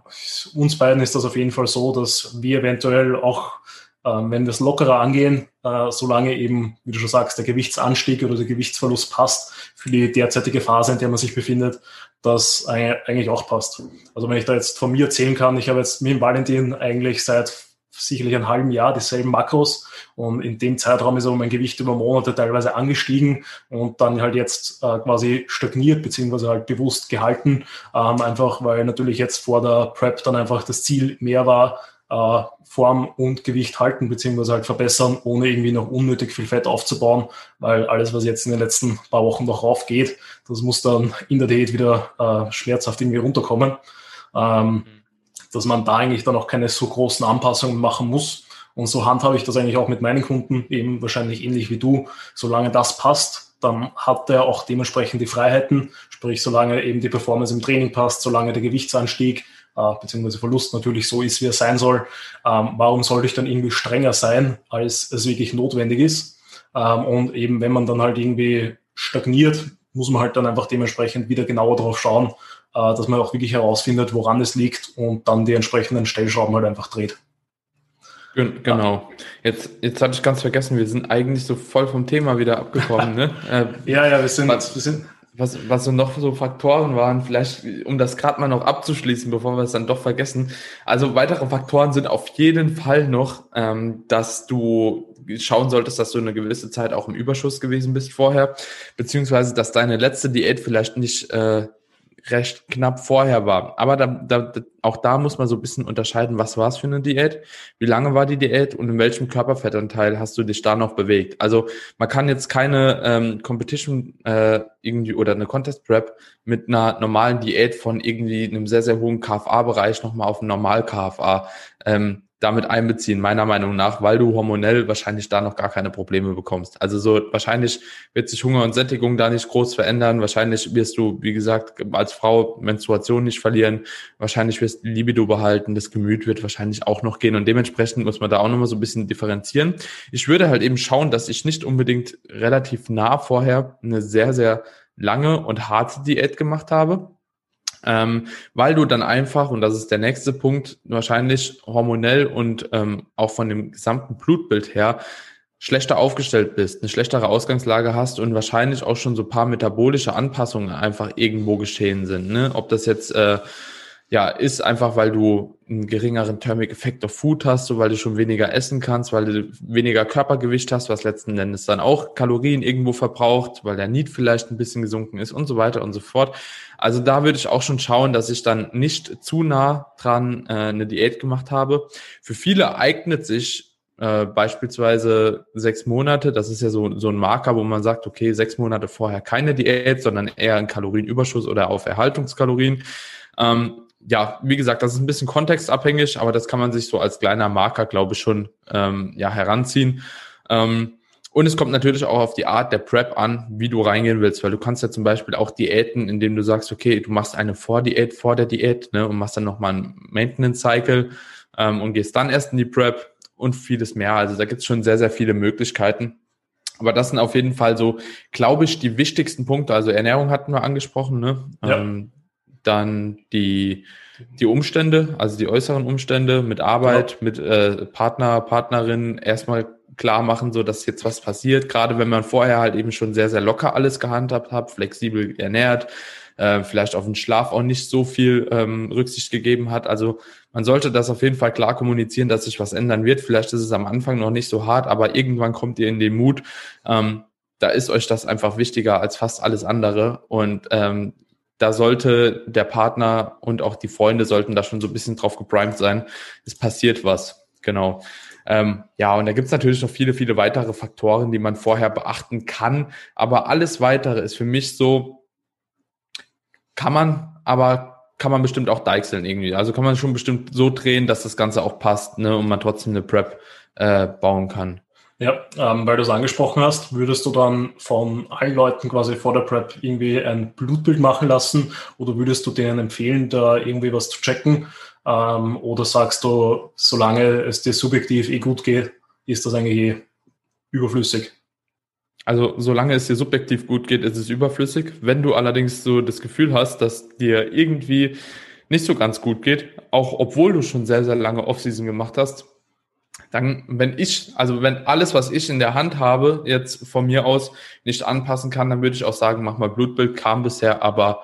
uns beiden ist das auf jeden Fall so, dass wir eventuell auch, ähm, wenn wir es lockerer angehen, äh, solange eben, wie du schon sagst, der Gewichtsanstieg oder der Gewichtsverlust passt für die derzeitige Phase, in der man sich befindet, das eigentlich auch passt. Also wenn ich da jetzt von mir erzählen kann, ich habe jetzt mit dem Valentin eigentlich seit sicherlich einem halben Jahr dieselben Makros. Und in dem Zeitraum ist aber mein Gewicht über Monate teilweise angestiegen und dann halt jetzt äh, quasi stagniert beziehungsweise halt bewusst gehalten, ähm, einfach weil natürlich jetzt vor der Prep dann einfach das Ziel mehr war, äh, Form und Gewicht halten beziehungsweise halt verbessern, ohne irgendwie noch unnötig viel Fett aufzubauen, weil alles, was jetzt in den letzten paar Wochen noch raufgeht, das muss dann in der Diät wieder äh, schmerzhaft irgendwie runterkommen. Ähm, mhm dass man da eigentlich dann auch keine so großen Anpassungen machen muss. Und so handhabe ich das eigentlich auch mit meinen Kunden, eben wahrscheinlich ähnlich wie du. Solange das passt, dann hat er auch dementsprechend die Freiheiten, sprich solange eben die Performance im Training passt, solange der Gewichtsanstieg äh, beziehungsweise Verlust natürlich so ist, wie er sein soll. Ähm, warum sollte ich dann irgendwie strenger sein, als es wirklich notwendig ist? Ähm, und eben wenn man dann halt irgendwie stagniert, muss man halt dann einfach dementsprechend wieder genauer darauf schauen, dass man auch wirklich herausfindet, woran es liegt und dann die entsprechenden Stellschrauben halt einfach dreht. Genau. Jetzt, jetzt hatte ich ganz vergessen, wir sind eigentlich so voll vom Thema wieder abgekommen. ne? Äh, ja, ja, wir sind, was, wir sind. Was, was so noch so Faktoren waren, vielleicht um das gerade mal noch abzuschließen, bevor wir es dann doch vergessen. Also weitere Faktoren sind auf jeden Fall noch, ähm, dass du schauen solltest, dass du eine gewisse Zeit auch im Überschuss gewesen bist vorher, beziehungsweise dass deine letzte Diät vielleicht nicht äh, recht knapp vorher war. Aber da, da, auch da muss man so ein bisschen unterscheiden, was war es für eine Diät, wie lange war die Diät und in welchem Körperfettanteil hast du dich da noch bewegt. Also man kann jetzt keine ähm, Competition äh, irgendwie oder eine Contest Prep mit einer normalen Diät von irgendwie einem sehr, sehr hohen KFA-Bereich nochmal auf einen Normal-KFA ähm, damit einbeziehen, meiner Meinung nach, weil du hormonell wahrscheinlich da noch gar keine Probleme bekommst. Also so wahrscheinlich wird sich Hunger und Sättigung da nicht groß verändern. Wahrscheinlich wirst du, wie gesagt, als Frau Menstruation nicht verlieren. Wahrscheinlich wirst du Libido behalten. Das Gemüt wird wahrscheinlich auch noch gehen. Und dementsprechend muss man da auch nochmal so ein bisschen differenzieren. Ich würde halt eben schauen, dass ich nicht unbedingt relativ nah vorher eine sehr, sehr lange und harte Diät gemacht habe ähm, weil du dann einfach, und das ist der nächste Punkt, wahrscheinlich hormonell und ähm, auch von dem gesamten Blutbild her schlechter aufgestellt bist, eine schlechtere Ausgangslage hast und wahrscheinlich auch schon so paar metabolische Anpassungen einfach irgendwo geschehen sind. Ne? Ob das jetzt äh, ja, ist einfach, weil du einen geringeren Thermic Effect of Food hast, so weil du schon weniger essen kannst, weil du weniger Körpergewicht hast, was letzten Endes dann auch Kalorien irgendwo verbraucht, weil der Need vielleicht ein bisschen gesunken ist und so weiter und so fort. Also da würde ich auch schon schauen, dass ich dann nicht zu nah dran äh, eine Diät gemacht habe. Für viele eignet sich äh, beispielsweise sechs Monate, das ist ja so, so ein Marker, wo man sagt, okay, sechs Monate vorher keine Diät, sondern eher ein Kalorienüberschuss oder auf Erhaltungskalorien. Ähm, ja, wie gesagt, das ist ein bisschen kontextabhängig, aber das kann man sich so als kleiner Marker, glaube ich, schon ähm, ja, heranziehen. Ähm, und es kommt natürlich auch auf die Art der Prep an, wie du reingehen willst, weil du kannst ja zum Beispiel auch Diäten, indem du sagst, okay, du machst eine Vordiät vor der Diät ne, und machst dann nochmal einen Maintenance-Cycle ähm, und gehst dann erst in die Prep und vieles mehr. Also da gibt es schon sehr, sehr viele Möglichkeiten. Aber das sind auf jeden Fall so, glaube ich, die wichtigsten Punkte. Also Ernährung hatten wir angesprochen, ne? Ja. Ähm, dann die, die Umstände, also die äußeren Umstände mit Arbeit, genau. mit äh, Partner, Partnerin erstmal klar machen, so dass jetzt was passiert. Gerade wenn man vorher halt eben schon sehr, sehr locker alles gehandhabt hat, flexibel ernährt, äh, vielleicht auf den Schlaf auch nicht so viel ähm, Rücksicht gegeben hat. Also man sollte das auf jeden Fall klar kommunizieren, dass sich was ändern wird. Vielleicht ist es am Anfang noch nicht so hart, aber irgendwann kommt ihr in den Mut. Ähm, da ist euch das einfach wichtiger als fast alles andere. Und ähm, da sollte der Partner und auch die Freunde sollten da schon so ein bisschen drauf geprimed sein. Es passiert was, genau. Ähm, ja, und da gibt's natürlich noch viele, viele weitere Faktoren, die man vorher beachten kann. Aber alles weitere ist für mich so, kann man, aber kann man bestimmt auch deichseln irgendwie. Also kann man schon bestimmt so drehen, dass das Ganze auch passt ne, und man trotzdem eine Prep äh, bauen kann. Ja, ähm, weil du es angesprochen hast, würdest du dann von allen Leuten quasi vor der Prep irgendwie ein Blutbild machen lassen oder würdest du denen empfehlen, da irgendwie was zu checken? Ähm, oder sagst du, solange es dir subjektiv eh gut geht, ist das eigentlich eh überflüssig? Also solange es dir subjektiv gut geht, ist es überflüssig. Wenn du allerdings so das Gefühl hast, dass dir irgendwie nicht so ganz gut geht, auch obwohl du schon sehr, sehr lange Offseason gemacht hast, dann, wenn ich, also wenn alles, was ich in der Hand habe, jetzt von mir aus nicht anpassen kann, dann würde ich auch sagen, mach mal Blutbild, kam bisher aber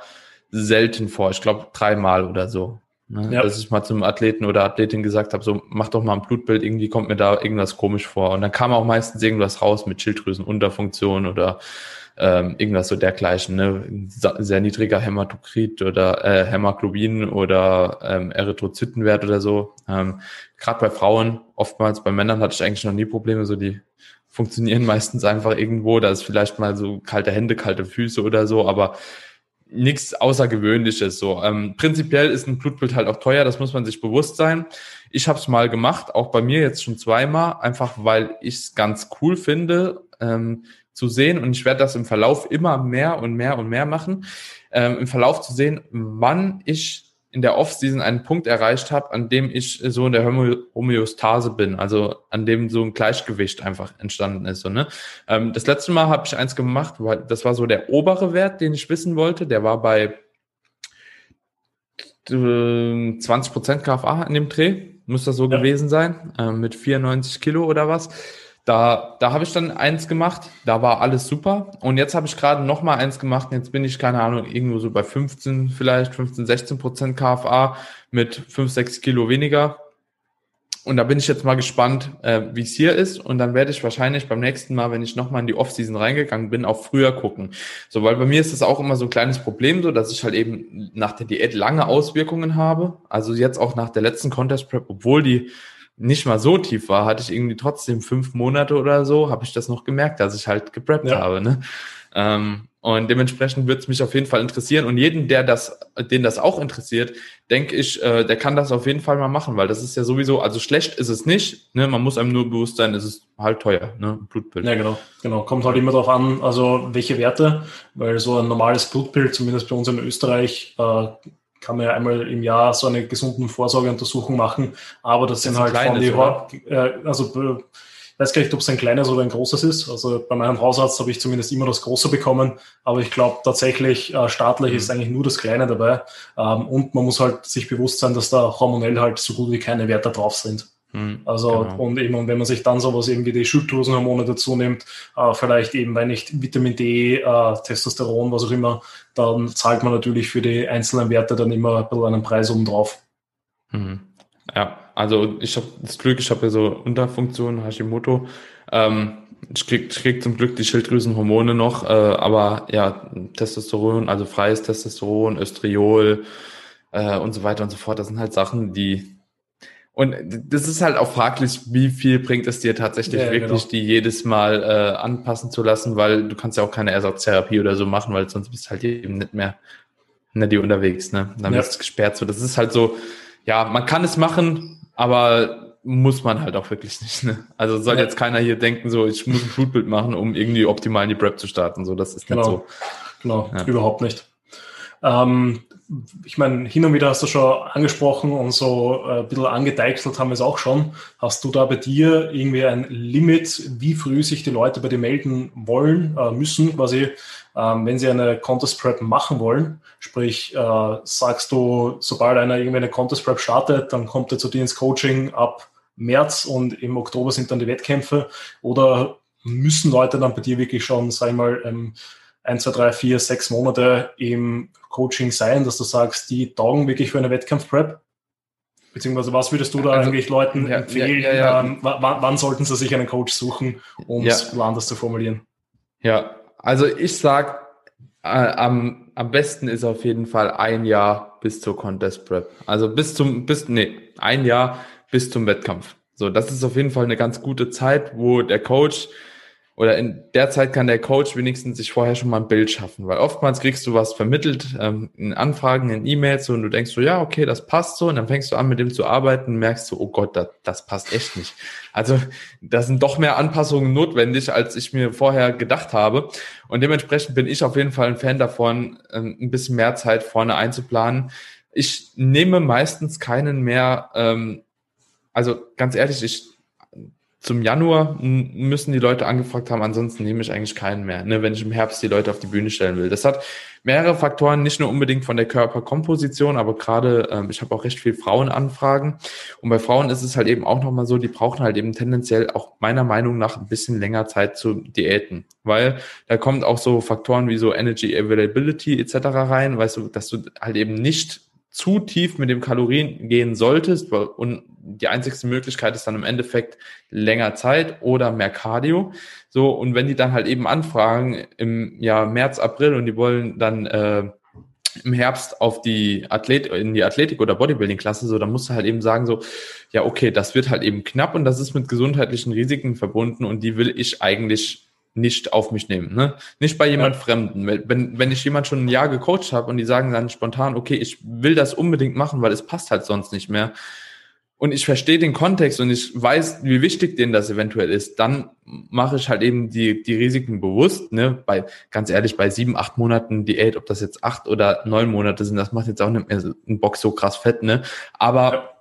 selten vor. Ich glaube dreimal oder so. Ne? Ja. Dass ich mal zum Athleten oder Athletin gesagt habe, so mach doch mal ein Blutbild, irgendwie kommt mir da irgendwas komisch vor. Und dann kam auch meistens irgendwas raus mit Schilddrüsenunterfunktion oder ähm, irgendwas so dergleichen, ne? sehr niedriger Hämatokrit oder äh, Hämoglobin oder ähm, Erythrozytenwert oder so. Ähm, Gerade bei Frauen, oftmals bei Männern hatte ich eigentlich noch nie Probleme, so die funktionieren meistens einfach irgendwo. Da ist vielleicht mal so kalte Hände, kalte Füße oder so, aber nichts Außergewöhnliches. So ähm, prinzipiell ist ein Blutbild halt auch teuer, das muss man sich bewusst sein. Ich habe es mal gemacht, auch bei mir jetzt schon zweimal, einfach weil ich es ganz cool finde. Ähm, zu sehen und ich werde das im Verlauf immer mehr und mehr und mehr machen, ähm, im Verlauf zu sehen, wann ich in der Off-Season einen Punkt erreicht habe, an dem ich so in der Homöostase bin, also an dem so ein Gleichgewicht einfach entstanden ist. So, ne? Ähm, das letzte Mal habe ich eins gemacht, weil das war so der obere Wert, den ich wissen wollte. Der war bei äh, 20% KFA in dem Dreh, muss das so ja. gewesen sein, äh, mit 94 Kilo oder was. Da, da habe ich dann eins gemacht, da war alles super. Und jetzt habe ich gerade noch mal eins gemacht. Jetzt bin ich, keine Ahnung, irgendwo so bei 15, vielleicht 15, 16 Prozent KFA mit 5, 6 Kilo weniger. und da bin ich jetzt mal gespannt, äh, wie es hier ist. Und dann werde ich wahrscheinlich beim nächsten Mal, wenn ich nochmal in die Offseason reingegangen bin, auch früher gucken. So, weil bei mir ist das auch immer so ein kleines Problem, so dass ich halt eben nach der Diät lange Auswirkungen habe. Also jetzt auch nach der letzten Contest Prep, obwohl die nicht mal so tief war, hatte ich irgendwie trotzdem fünf Monate oder so, habe ich das noch gemerkt, dass ich halt gepreppt ja. habe. Ne? Ähm, und dementsprechend wird es mich auf jeden Fall interessieren. Und jeden, der das, den das auch interessiert, denke ich, äh, der kann das auf jeden Fall mal machen, weil das ist ja sowieso, also schlecht ist es nicht. Ne? Man muss einem nur bewusst sein, es ist halt teuer, ne? Blutbild. Ja, genau, genau. Kommt halt immer darauf an, also welche Werte, weil so ein normales Blutbild, zumindest bei uns in Österreich, äh, kann man ja einmal im Jahr so eine gesunden Vorsorgeuntersuchung machen, aber das, das sind halt von die, äh, also weiß gar nicht, ob es ein kleines oder ein großes ist. Also bei meinem Hausarzt habe ich zumindest immer das Große bekommen, aber ich glaube tatsächlich äh, staatlich mhm. ist eigentlich nur das Kleine dabei. Ähm, und man muss halt sich bewusst sein, dass da hormonell halt so gut wie keine Werte drauf sind. Mhm, also genau. und eben, und wenn man sich dann sowas wie die Schilddrüsenhormone dazu nimmt, äh, vielleicht eben, weil nicht Vitamin D, äh, Testosteron, was auch immer, dann zahlt man natürlich für die einzelnen Werte dann immer ein bisschen einen Preis oben drauf. Mhm. Ja, also ich habe das Glück, ich habe ja so Unterfunktion, Hashimoto. Ähm, ich krieg, ich krieg zum Glück die Schilddrüsenhormone noch, äh, aber ja, Testosteron, also freies Testosteron, Östriol äh, und so weiter und so fort, das sind halt Sachen, die und das ist halt auch fraglich, wie viel bringt es dir tatsächlich ja, wirklich, genau. die jedes Mal äh, anpassen zu lassen, weil du kannst ja auch keine Ersatztherapie oder so machen, weil sonst bist du halt eben nicht mehr nicht die unterwegs, ne? Dann ja. wirst gesperrt. So, das ist halt so, ja, man kann es machen, aber muss man halt auch wirklich nicht. Ne? Also soll ja. jetzt keiner hier denken, so ich muss ein Blutbild machen, um irgendwie optimal in die Prep zu starten. So, das ist genau. nicht so. Genau, ja. überhaupt nicht. Ähm, ich meine, hin und wieder hast du schon angesprochen und so äh, ein bisschen angedeichselt haben wir es auch schon. Hast du da bei dir irgendwie ein Limit, wie früh sich die Leute bei dir melden wollen, äh, müssen, quasi, ähm, wenn sie eine Contest Prep machen wollen? Sprich, äh, sagst du, sobald einer irgendwie eine Contest Prep startet, dann kommt er zu dir ins Coaching ab März und im Oktober sind dann die Wettkämpfe oder müssen Leute dann bei dir wirklich schon, sag ich mal, ähm, ein, zwei, drei, vier, sechs Monate im Coaching sein, dass du sagst, die taugen wirklich für eine Wettkampf-Prep? Beziehungsweise was würdest du da also, eigentlich Leuten ja, empfehlen? Ja, ja, ähm, wann, sollten sie sich einen Coach suchen, um es anders zu formulieren? Ja, also ich sag, äh, am, am besten ist auf jeden Fall ein Jahr bis zur Contest Prep. Also bis zum, bis, nee, ein Jahr bis zum Wettkampf. So, das ist auf jeden Fall eine ganz gute Zeit, wo der Coach oder in der Zeit kann der Coach wenigstens sich vorher schon mal ein Bild schaffen, weil oftmals kriegst du was vermittelt ähm, in Anfragen, in E-Mails und du denkst so, ja, okay, das passt so und dann fängst du an mit dem zu arbeiten und merkst so, oh Gott, das, das passt echt nicht. Also da sind doch mehr Anpassungen notwendig, als ich mir vorher gedacht habe und dementsprechend bin ich auf jeden Fall ein Fan davon, ähm, ein bisschen mehr Zeit vorne einzuplanen. Ich nehme meistens keinen mehr, ähm, also ganz ehrlich, ich zum Januar müssen die Leute angefragt haben, ansonsten nehme ich eigentlich keinen mehr, ne, wenn ich im Herbst die Leute auf die Bühne stellen will. Das hat mehrere Faktoren, nicht nur unbedingt von der Körperkomposition, aber gerade, ähm, ich habe auch recht viel Frauenanfragen. Und bei Frauen ist es halt eben auch nochmal so, die brauchen halt eben tendenziell auch meiner Meinung nach ein bisschen länger Zeit zu Diäten. Weil da kommt auch so Faktoren wie so Energy Availability etc. rein, weißt du, dass du halt eben nicht zu tief mit dem Kalorien gehen solltest und die einzigste Möglichkeit ist dann im Endeffekt länger Zeit oder mehr Cardio. So, und wenn die dann halt eben anfragen im Jahr März, April und die wollen dann äh, im Herbst auf die Athlet in die Athletik oder Bodybuilding Klasse so, dann musst du halt eben sagen so, ja, okay, das wird halt eben knapp und das ist mit gesundheitlichen Risiken verbunden und die will ich eigentlich nicht auf mich nehmen. Ne? Nicht bei jemand ja. Fremden. Wenn, wenn ich jemand schon ein Jahr gecoacht habe und die sagen dann spontan, okay, ich will das unbedingt machen, weil es passt halt sonst nicht mehr. Und ich verstehe den Kontext und ich weiß, wie wichtig denen das eventuell ist, dann mache ich halt eben die, die Risiken bewusst. Ne? Bei, ganz ehrlich, bei sieben, acht Monaten Diät, ob das jetzt acht oder neun Monate sind, das macht jetzt auch nicht mehr ein Box so krass fett, ne? Aber ja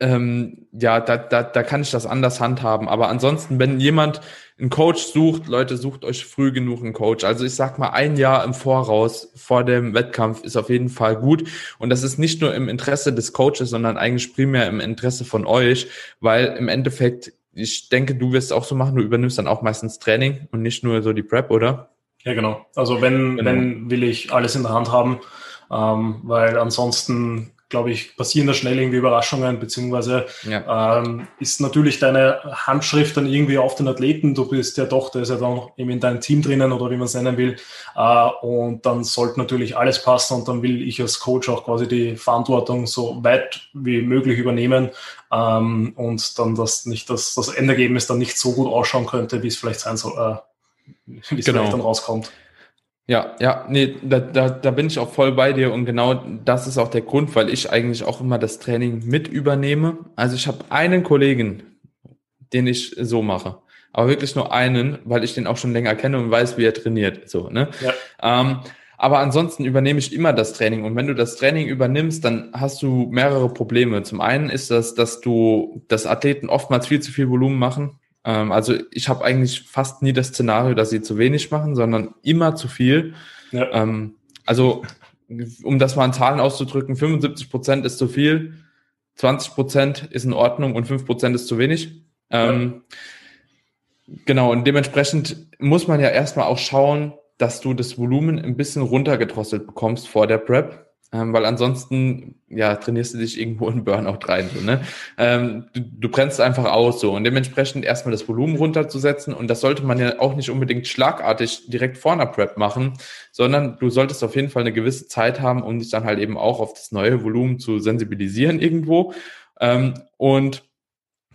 ähm, ja, da, da, da kann ich das anders handhaben. Aber ansonsten, wenn jemand einen Coach sucht, Leute, sucht euch früh genug einen Coach. Also ich sag mal, ein Jahr im Voraus vor dem Wettkampf ist auf jeden Fall gut. Und das ist nicht nur im Interesse des Coaches, sondern eigentlich primär im Interesse von euch, weil im Endeffekt, ich denke, du wirst auch so machen, du übernimmst dann auch meistens Training und nicht nur so die Prep, oder? Ja, genau. Also wenn, genau. wenn will ich alles in der Hand haben, ähm, weil ansonsten glaube ich, passieren da schnell irgendwie Überraschungen, beziehungsweise ja. ähm, ist natürlich deine Handschrift dann irgendwie auf den Athleten. Du bist ja doch, der ist ja dann eben in deinem Team drinnen oder wie man es nennen will. Äh, und dann sollte natürlich alles passen und dann will ich als Coach auch quasi die Verantwortung so weit wie möglich übernehmen ähm, und dann das nicht, dass das Endergebnis dann nicht so gut ausschauen könnte, wie es vielleicht sein soll, äh, wie es genau. vielleicht dann rauskommt. Ja, ja, nee, da, da, da bin ich auch voll bei dir und genau das ist auch der Grund, weil ich eigentlich auch immer das Training mit übernehme. Also ich habe einen Kollegen, den ich so mache, aber wirklich nur einen, weil ich den auch schon länger kenne und weiß, wie er trainiert. So, ne? Ja. Ähm, aber ansonsten übernehme ich immer das Training. Und wenn du das Training übernimmst, dann hast du mehrere Probleme. Zum einen ist das, dass du, dass Athleten oftmals viel zu viel Volumen machen. Ähm, also ich habe eigentlich fast nie das Szenario, dass sie zu wenig machen, sondern immer zu viel. Ja. Ähm, also um das mal in Zahlen auszudrücken, 75 Prozent ist zu viel, 20 Prozent ist in Ordnung und 5 Prozent ist zu wenig. Ähm, Genau, und dementsprechend muss man ja erstmal auch schauen, dass du das Volumen ein bisschen runtergedrosselt bekommst vor der Prep, ähm, weil ansonsten ja trainierst du dich irgendwo in Burnout rein. So, ne? Ähm, du, du brennst einfach aus so und dementsprechend erstmal das Volumen runterzusetzen und das sollte man ja auch nicht unbedingt schlagartig direkt vor einer Prep machen, sondern du solltest auf jeden Fall eine gewisse Zeit haben, um dich dann halt eben auch auf das neue Volumen zu sensibilisieren irgendwo ähm, und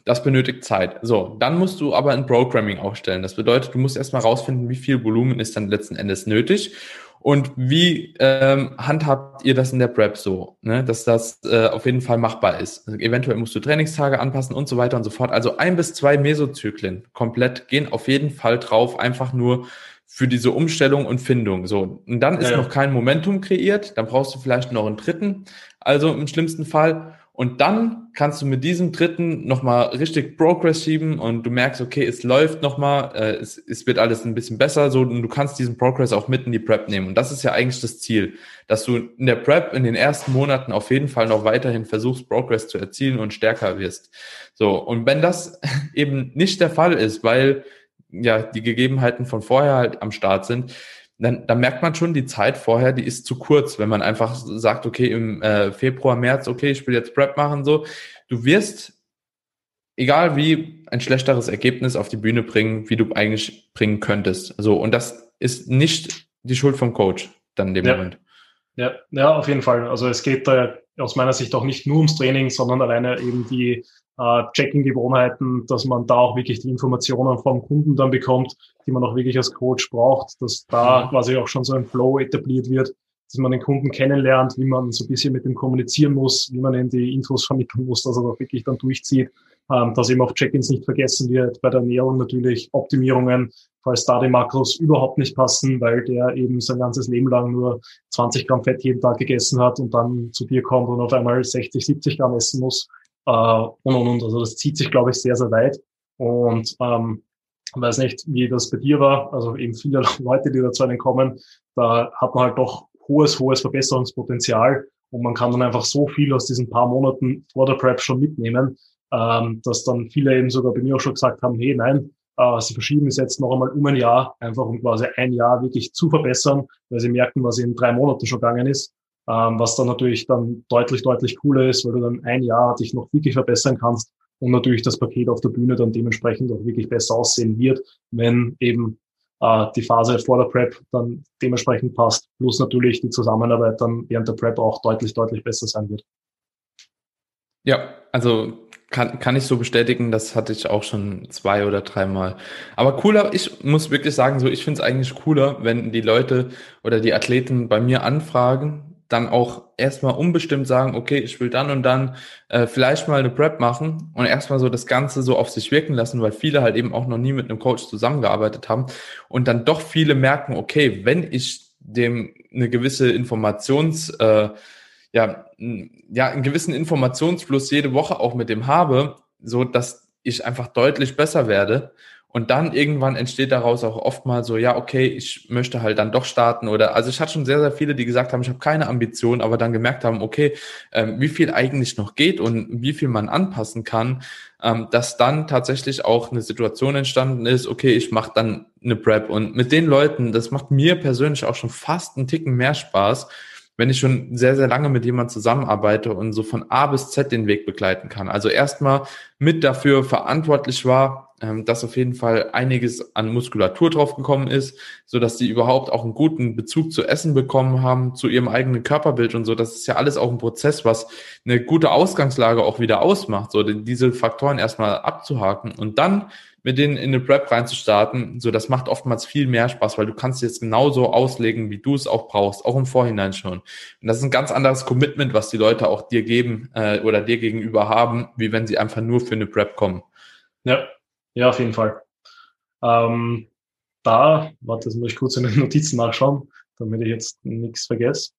das benötigt Zeit. So, dann musst du aber ein Programming aufstellen. Das bedeutet, du musst erstmal rausfinden, wie viel Volumen ist dann letzten Endes nötig und wie ähm, handhabt ihr das in der Prep so, ne? dass das äh, auf jeden Fall machbar ist. Also eventuell musst du Trainingstage anpassen und so weiter und so fort. Also ein bis zwei Mesozyklen komplett gehen auf jeden Fall drauf, einfach nur für diese Umstellung und Findung. So, und dann ist ja, ja. noch kein Momentum kreiert, dann brauchst du vielleicht noch einen dritten, also im schlimmsten Fall. Und dann kannst du mit diesem dritten nochmal richtig Progress schieben und du merkst, okay, es läuft nochmal, äh, es, es wird alles ein bisschen besser, so, und du kannst diesen Progress auch mit in die Prep nehmen. Und das ist ja eigentlich das Ziel, dass du in der Prep in den ersten Monaten auf jeden Fall noch weiterhin versuchst, Progress zu erzielen und stärker wirst. So. Und wenn das eben nicht der Fall ist, weil ja die Gegebenheiten von vorher halt am Start sind, dann, dann merkt man schon, die Zeit vorher, die ist zu kurz, wenn man einfach sagt, okay, im äh, Februar, März, okay, ich will jetzt Prep machen, so. Du wirst, egal wie, ein schlechteres Ergebnis auf die Bühne bringen, wie du eigentlich bringen könntest. So, und das ist nicht die Schuld vom Coach dann in dem ja. Moment. Ja, ja, auf jeden Fall. Also es geht da aus meiner Sicht auch nicht nur ums Training, sondern alleine eben die äh, Checking-Gewohnheiten, dass man da auch wirklich die Informationen vom Kunden dann bekommt, die man auch wirklich als Coach braucht, dass da mhm. quasi auch schon so ein Flow etabliert wird, dass man den Kunden kennenlernt, wie man so ein bisschen mit dem kommunizieren muss, wie man ihm die Infos vermitteln muss, dass er auch wirklich dann durchzieht, ähm, dass eben auch Check-ins nicht vergessen wird, bei der Ernährung natürlich Optimierungen, falls da die Makros überhaupt nicht passen, weil der eben sein ganzes Leben lang nur 20 Gramm Fett jeden Tag gegessen hat und dann zu dir kommt und auf einmal 60, 70 Gramm essen muss äh, und, und, und. Also das zieht sich, glaube ich, sehr, sehr weit. Und ähm, weiß nicht, wie das bei dir war. Also eben viele Leute, die da zu einem kommen, da hat man halt doch hohes, hohes Verbesserungspotenzial. Und man kann dann einfach so viel aus diesen paar Monaten vor der Prep schon mitnehmen, ähm, dass dann viele eben sogar bei mir auch schon gesagt haben, hey, nein, äh, sie verschieben es jetzt noch einmal um ein Jahr, einfach um quasi ein Jahr wirklich zu verbessern, weil sie merken, was in drei Monaten schon gegangen ist ähm, was dann natürlich dann deutlich, deutlich cooler ist, weil du dann ein Jahr dich noch wirklich verbessern kannst und natürlich das Paket auf der Bühne dann dementsprechend auch wirklich besser aussehen wird, wenn eben äh, die Phase vor der Prep dann dementsprechend passt, plus natürlich die Zusammenarbeit dann während der Prep auch deutlich, deutlich besser sein wird. Ja, also kann, kann ich so bestätigen, das hatte ich auch schon zwei oder dreimal. Aber cooler, ich muss wirklich sagen, so ich finde es eigentlich cooler, wenn die Leute oder die Athleten bei mir anfragen, dann auch erstmal unbestimmt sagen, okay, ich will dann und dann äh, vielleicht mal eine Prep machen und erstmal so das Ganze so auf sich wirken lassen, weil viele halt eben auch noch nie mit einem Coach zusammengearbeitet haben und dann doch viele merken, okay, wenn ich dem eine gewisse Informations, äh, ja, ja, einen gewissen Informationsfluss jede Woche auch mit dem habe, so dass ich einfach deutlich besser werde und dann irgendwann entsteht daraus auch oft mal so, ja, okay, ich möchte halt dann doch starten oder, also ich hatte schon sehr, sehr viele, die gesagt haben, ich habe keine Ambition, aber dann gemerkt haben, okay, ähm, wie viel eigentlich noch geht und wie viel man anpassen kann, ähm, dass dann tatsächlich auch eine Situation entstanden ist, okay, ich mache dann eine Prep und mit den Leuten, das macht mir persönlich auch schon fast einen Ticken mehr Spaß, wenn ich schon sehr, sehr lange mit jemand zusammenarbeite und so von A bis Z den Weg begleiten kann. Also erstmal mit dafür verantwortlich war, ähm, dass auf jeden Fall einiges an Muskulatur draufgekommen ist, so dass die überhaupt auch einen guten Bezug zu Essen bekommen haben, zu ihrem eigenen Körperbild und so. Das ist ja alles auch ein Prozess, was eine gute Ausgangslage auch wieder ausmacht, so diese Faktoren erstmal abzuhaken und dann mit denen in eine Prep reinzustarten, so das macht oftmals viel mehr Spaß, weil du kannst jetzt genauso auslegen, wie du es auch brauchst, auch im Vorhinein schon. Und das ist ein ganz anderes Commitment, was die Leute auch dir geben äh, oder dir gegenüber haben, wie wenn sie einfach nur für eine Prep kommen. Ja, ja, auf jeden Fall. Ähm, da, warte, das muss ich kurz in den Notizen nachschauen, damit ich jetzt nichts vergesse.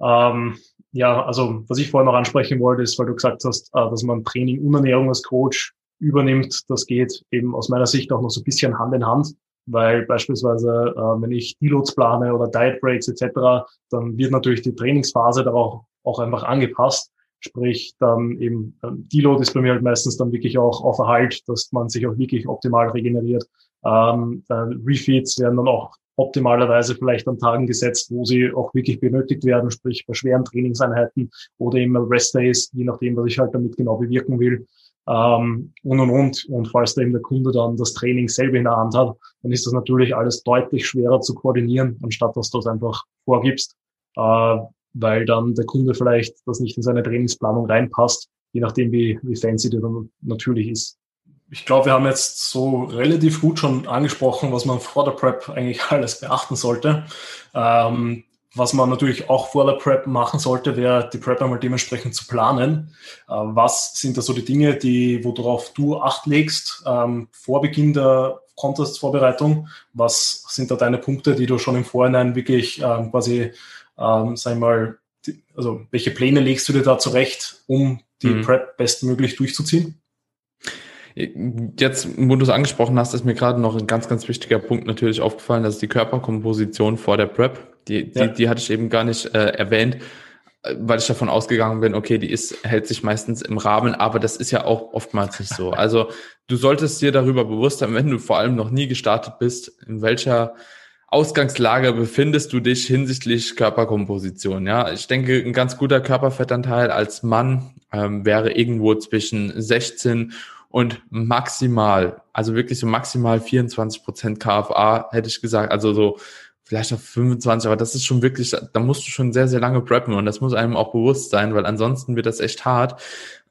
Ähm, ja, also was ich vorher noch ansprechen wollte, ist, weil du gesagt hast, äh, dass man Training und Ernährung als Coach übernimmt. Das geht eben aus meiner Sicht auch noch so ein bisschen Hand in Hand, weil beispielsweise, äh, wenn ich Deloads plane oder Diet Breaks etc., dann wird natürlich die Trainingsphase darauf auch einfach angepasst. Sprich, dann eben ähm, Deload ist bei mir halt meistens dann wirklich auch auf Erhalt, dass man sich auch wirklich optimal regeneriert. Ähm, Refeeds werden dann auch optimalerweise vielleicht an Tagen gesetzt, wo sie auch wirklich benötigt werden, sprich bei schweren Trainingseinheiten oder eben Rest Days, je nachdem, was ich halt damit genau bewirken will. Ähm, und und und. Und falls da eben der Kunde dann das Training selber in der Hand hat, dann ist das natürlich alles deutlich schwerer zu koordinieren, anstatt dass du es einfach vorgibst. Äh, weil dann der Kunde vielleicht das nicht in seine Trainingsplanung reinpasst, je nachdem, wie, wie fancy der dann natürlich ist. Ich glaube, wir haben jetzt so relativ gut schon angesprochen, was man vor der Prep eigentlich alles beachten sollte. Ähm, was man natürlich auch vor der Prep machen sollte, wäre die Prep einmal dementsprechend zu planen. Äh, was sind da so die Dinge, die, worauf du Acht legst ähm, vor Beginn der Contest-Vorbereitung? Was sind da deine Punkte, die du schon im Vorhinein wirklich ähm, quasi ähm, sag ich mal, die, also welche Pläne legst du dir da zurecht, um die mhm. Prep bestmöglich durchzuziehen? Jetzt, wo du es angesprochen hast, ist mir gerade noch ein ganz, ganz wichtiger Punkt natürlich aufgefallen, das ist die Körperkomposition vor der Prep. Die, ja. die, die hatte ich eben gar nicht äh, erwähnt, weil ich davon ausgegangen bin, okay, die ist, hält sich meistens im Rahmen, aber das ist ja auch oftmals nicht so. Also du solltest dir darüber bewusst sein, wenn du vor allem noch nie gestartet bist, in welcher Ausgangslage befindest du dich hinsichtlich Körperkomposition? Ja, ich denke, ein ganz guter Körperfettanteil als Mann ähm, wäre irgendwo zwischen 16 und maximal, also wirklich so maximal 24 Prozent KFA, hätte ich gesagt. Also so vielleicht auf 25, aber das ist schon wirklich, da musst du schon sehr, sehr lange preppen und das muss einem auch bewusst sein, weil ansonsten wird das echt hart.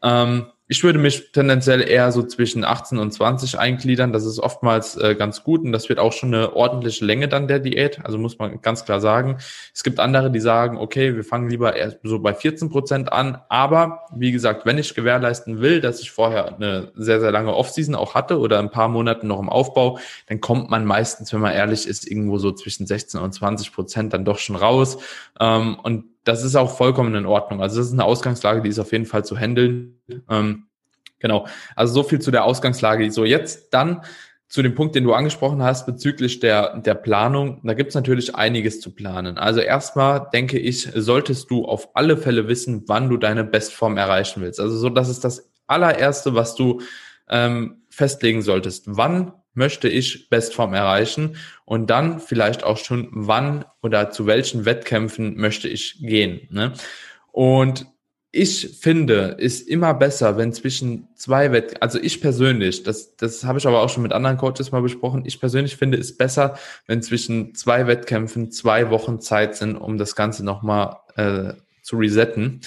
Ähm, ich würde mich tendenziell eher so zwischen 18 und 20 eingliedern. Das ist oftmals äh, ganz gut und das wird auch schon eine ordentliche Länge dann der Diät. Also muss man ganz klar sagen. Es gibt andere, die sagen, okay, wir fangen lieber erst so bei 14 Prozent an. Aber wie gesagt, wenn ich gewährleisten will, dass ich vorher eine sehr, sehr lange Offseason auch hatte oder ein paar Monate noch im Aufbau, dann kommt man meistens, wenn man ehrlich ist, irgendwo so zwischen 16 und 20 Prozent dann doch schon raus. Ähm, und das ist auch vollkommen in Ordnung. Also das ist eine Ausgangslage, die ist auf jeden Fall zu handeln. Ähm, genau. Also so viel zu der Ausgangslage. So jetzt dann zu dem Punkt, den du angesprochen hast bezüglich der, der Planung. Da gibt es natürlich einiges zu planen. Also erstmal denke ich, solltest du auf alle Fälle wissen, wann du deine Bestform erreichen willst. Also so, das ist das allererste, was du ähm, festlegen solltest. Wann möchte ich Bestform erreichen und dann vielleicht auch schon, wann oder zu welchen Wettkämpfen möchte ich gehen. Ne? Und ich finde, ist immer besser, wenn zwischen zwei Wett, also ich persönlich, das, das habe ich aber auch schon mit anderen Coaches mal besprochen, ich persönlich finde, ist besser, wenn zwischen zwei Wettkämpfen zwei Wochen Zeit sind, um das Ganze nochmal äh, zu resetten,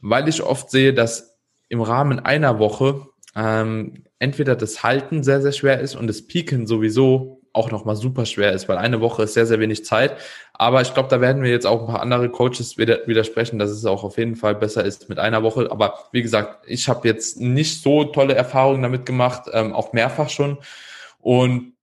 weil ich oft sehe, dass im Rahmen einer Woche ähm, entweder das Halten sehr, sehr schwer ist und das Pieken sowieso auch nochmal super schwer ist, weil eine Woche ist sehr, sehr wenig Zeit. Aber ich glaube, da werden wir jetzt auch ein paar andere Coaches widersprechen, dass es auch auf jeden Fall besser ist mit einer Woche. Aber wie gesagt, ich habe jetzt nicht so tolle Erfahrungen damit gemacht, ähm, auch mehrfach schon. Und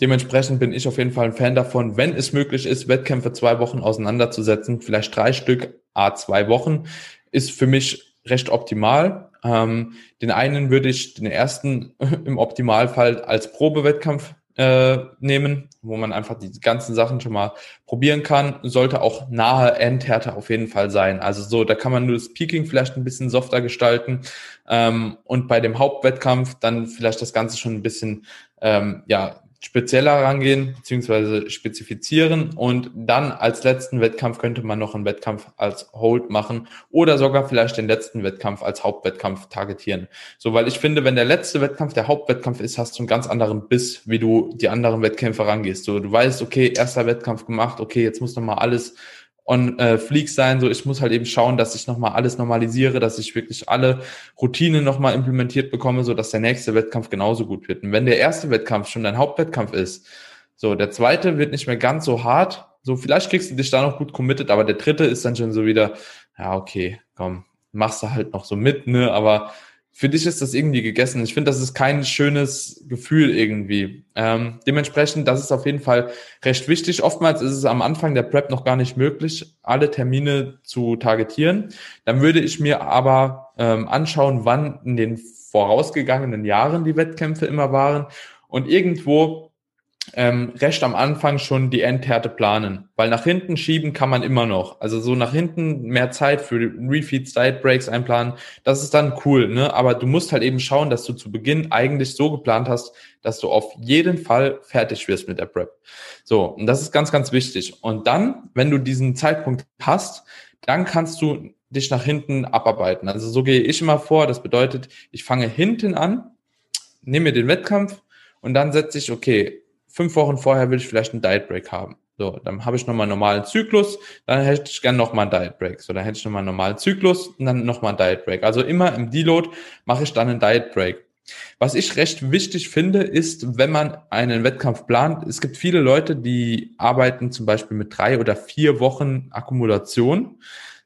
dementsprechend bin ich auf jeden Fall ein Fan davon, wenn es möglich ist, Wettkämpfe zwei Wochen auseinanderzusetzen, vielleicht drei Stück, a zwei Wochen, ist für mich recht optimal. Ähm, den einen würde ich, den ersten im Optimalfall als Probewettkampf äh, nehmen, wo man einfach die ganzen Sachen schon mal probieren kann. Sollte auch nahe Endhärte auf jeden Fall sein. Also so, da kann man nur das Peaking vielleicht ein bisschen softer gestalten ähm, und bei dem Hauptwettkampf dann vielleicht das Ganze schon ein bisschen ähm, ja spezieller rangehen, beziehungsweise spezifizieren und dann als letzten Wettkampf könnte man noch einen Wettkampf als Hold machen oder sogar vielleicht den letzten Wettkampf als Hauptwettkampf targetieren. So, weil ich finde, wenn der letzte Wettkampf der Hauptwettkampf ist, hast du einen ganz anderen Biss, wie du die anderen Wettkämpfe rangehst. So, du weißt, okay, erster Wettkampf gemacht, okay, jetzt muss nochmal alles on äh, Fleek sein. So, ich muss halt eben schauen, dass ich nochmal alles normalisiere, dass ich wirklich alle Routinen nochmal implementiert bekomme, so dass der nächste Wettkampf genauso gut wird. Und wenn der erste Wettkampf schon dein Hauptwettkampf ist, so, der zweite wird nicht mehr ganz so hart. So, vielleicht kriegst du dich da noch gut committed, aber der dritte ist dann schon so wieder, ja, okay, komm, machst du halt noch so mit, ne, aber für dich ist das irgendwie gegessen. Ich finde, das ist kein schönes Gefühl irgendwie. Ähm, dementsprechend, das ist auf jeden Fall recht wichtig. Oftmals ist es am Anfang der Prep noch gar nicht möglich, alle Termine zu targetieren. Dann würde ich mir aber ähm, anschauen, wann in den vorausgegangenen Jahren die Wettkämpfe immer waren und irgendwo ähm, recht am Anfang schon die Endhärte planen, weil nach hinten schieben kann man immer noch. Also so nach hinten mehr Zeit für Refeeds, Diet Breaks einplanen, das ist dann cool, ne? Aber du musst halt eben schauen, dass du zu Beginn eigentlich so geplant hast, dass du auf jeden Fall fertig wirst mit der Prep. So, und das ist ganz, ganz wichtig. Und dann, wenn du diesen Zeitpunkt hast, dann kannst du dich nach hinten abarbeiten. Also so gehe ich immer vor. Das bedeutet, ich fange hinten an, nehme mir den Wettkampf und dann setze ich, okay, fünf Wochen vorher will ich vielleicht einen Diet Break haben. So, dann habe ich nochmal einen normalen Zyklus, dann hätte ich gerne nochmal einen Diet Break. So, dann hätte ich nochmal einen normalen Zyklus und dann nochmal einen Diet Break. Also immer im Deload mache ich dann einen Diet Break. Was ich recht wichtig finde, ist, wenn man einen Wettkampf plant, es gibt viele Leute, die arbeiten zum Beispiel mit drei oder vier Wochen Akkumulation.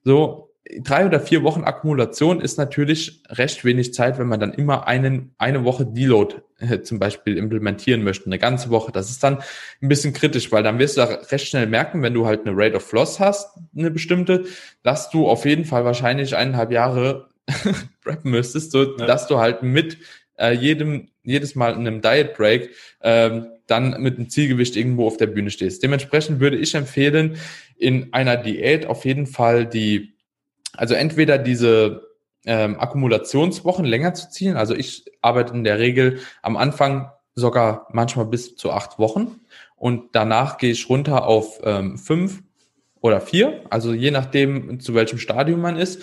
So, drei oder vier Wochen Akkumulation ist natürlich recht wenig Zeit, wenn man dann immer einen, eine Woche Deload äh, zum Beispiel implementieren möchte, eine ganze Woche. Das ist dann ein bisschen kritisch, weil dann wirst du recht schnell merken, wenn du halt eine Rate of Loss hast, eine bestimmte, dass du auf jeden Fall wahrscheinlich eineinhalb Jahre preppen müsstest, so ja. dass du halt mit äh, jedem, jedes Mal in einem Diet Break ähm, dann mit einem Zielgewicht irgendwo auf der Bühne stehst. Dementsprechend würde ich empfehlen, in einer Diät auf jeden Fall die also entweder diese ähm, Akkumulationswochen länger zu ziehen. Also ich arbeite in der Regel am Anfang sogar manchmal bis zu acht Wochen und danach gehe ich runter auf ähm, fünf oder vier, also je nachdem, zu welchem Stadium man ist.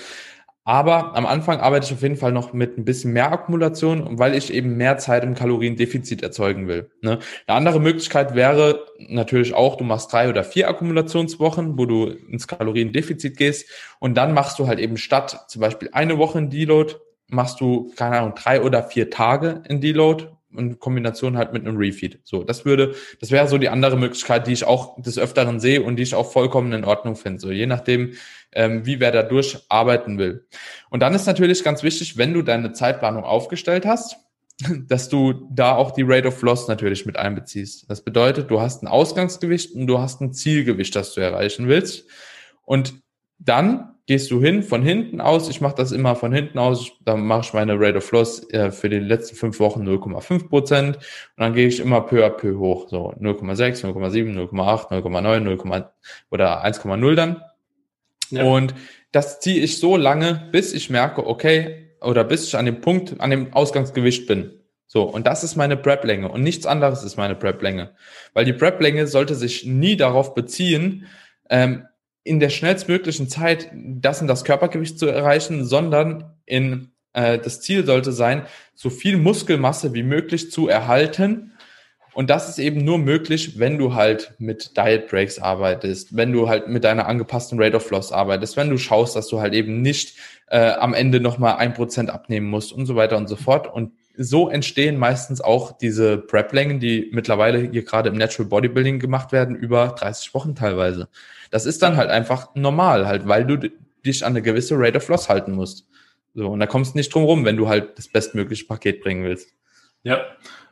Aber am Anfang arbeite ich auf jeden Fall noch mit ein bisschen mehr Akkumulation, weil ich eben mehr Zeit im Kaloriendefizit erzeugen will. Ne? Eine andere Möglichkeit wäre natürlich auch, du machst drei oder vier Akkumulationswochen, wo du ins Kaloriendefizit gehst und dann machst du halt eben statt zum Beispiel eine Woche in Deload, machst du, keine Ahnung, drei oder vier Tage in Deload in Kombination halt mit einem Refeed. So, das würde, das wäre so die andere Möglichkeit, die ich auch des Öfteren sehe und die ich auch vollkommen in Ordnung finde. So, je nachdem, ähm, wie wer da durcharbeiten will. Und dann ist natürlich ganz wichtig, wenn du deine Zeitplanung aufgestellt hast, dass du da auch die Rate of Loss natürlich mit einbeziehst. Das bedeutet, du hast ein Ausgangsgewicht und du hast ein Zielgewicht, das du erreichen willst. Und dann gehst du hin von hinten aus. Ich mache das immer von hinten aus. Dann mache ich meine Rate of Loss äh, für die letzten fünf Wochen 0,5 Prozent. Und dann gehe ich immer peu à peu hoch. So 0,6, 0,7, 0,8, 0,9, 0, oder 1,0 dann. Ja. Und das ziehe ich so lange, bis ich merke, okay, oder bis ich an dem Punkt, an dem Ausgangsgewicht bin. So, und das ist meine Prep-Länge und nichts anderes ist meine Prep-Länge. Weil die Prep-Länge sollte sich nie darauf beziehen, ähm, in der schnellstmöglichen Zeit das und das Körpergewicht zu erreichen, sondern in äh, das Ziel sollte sein, so viel Muskelmasse wie möglich zu erhalten. Und das ist eben nur möglich, wenn du halt mit Diet Breaks arbeitest, wenn du halt mit deiner angepassten Rate of Loss arbeitest, wenn du schaust, dass du halt eben nicht äh, am Ende nochmal ein Prozent abnehmen musst und so weiter und so fort. Und so entstehen meistens auch diese Prep-Längen, die mittlerweile hier gerade im Natural Bodybuilding gemacht werden, über 30 Wochen teilweise. Das ist dann halt einfach normal, halt, weil du dich an eine gewisse Rate of Loss halten musst. So, und da kommst du nicht drum rum, wenn du halt das bestmögliche Paket bringen willst. Ja,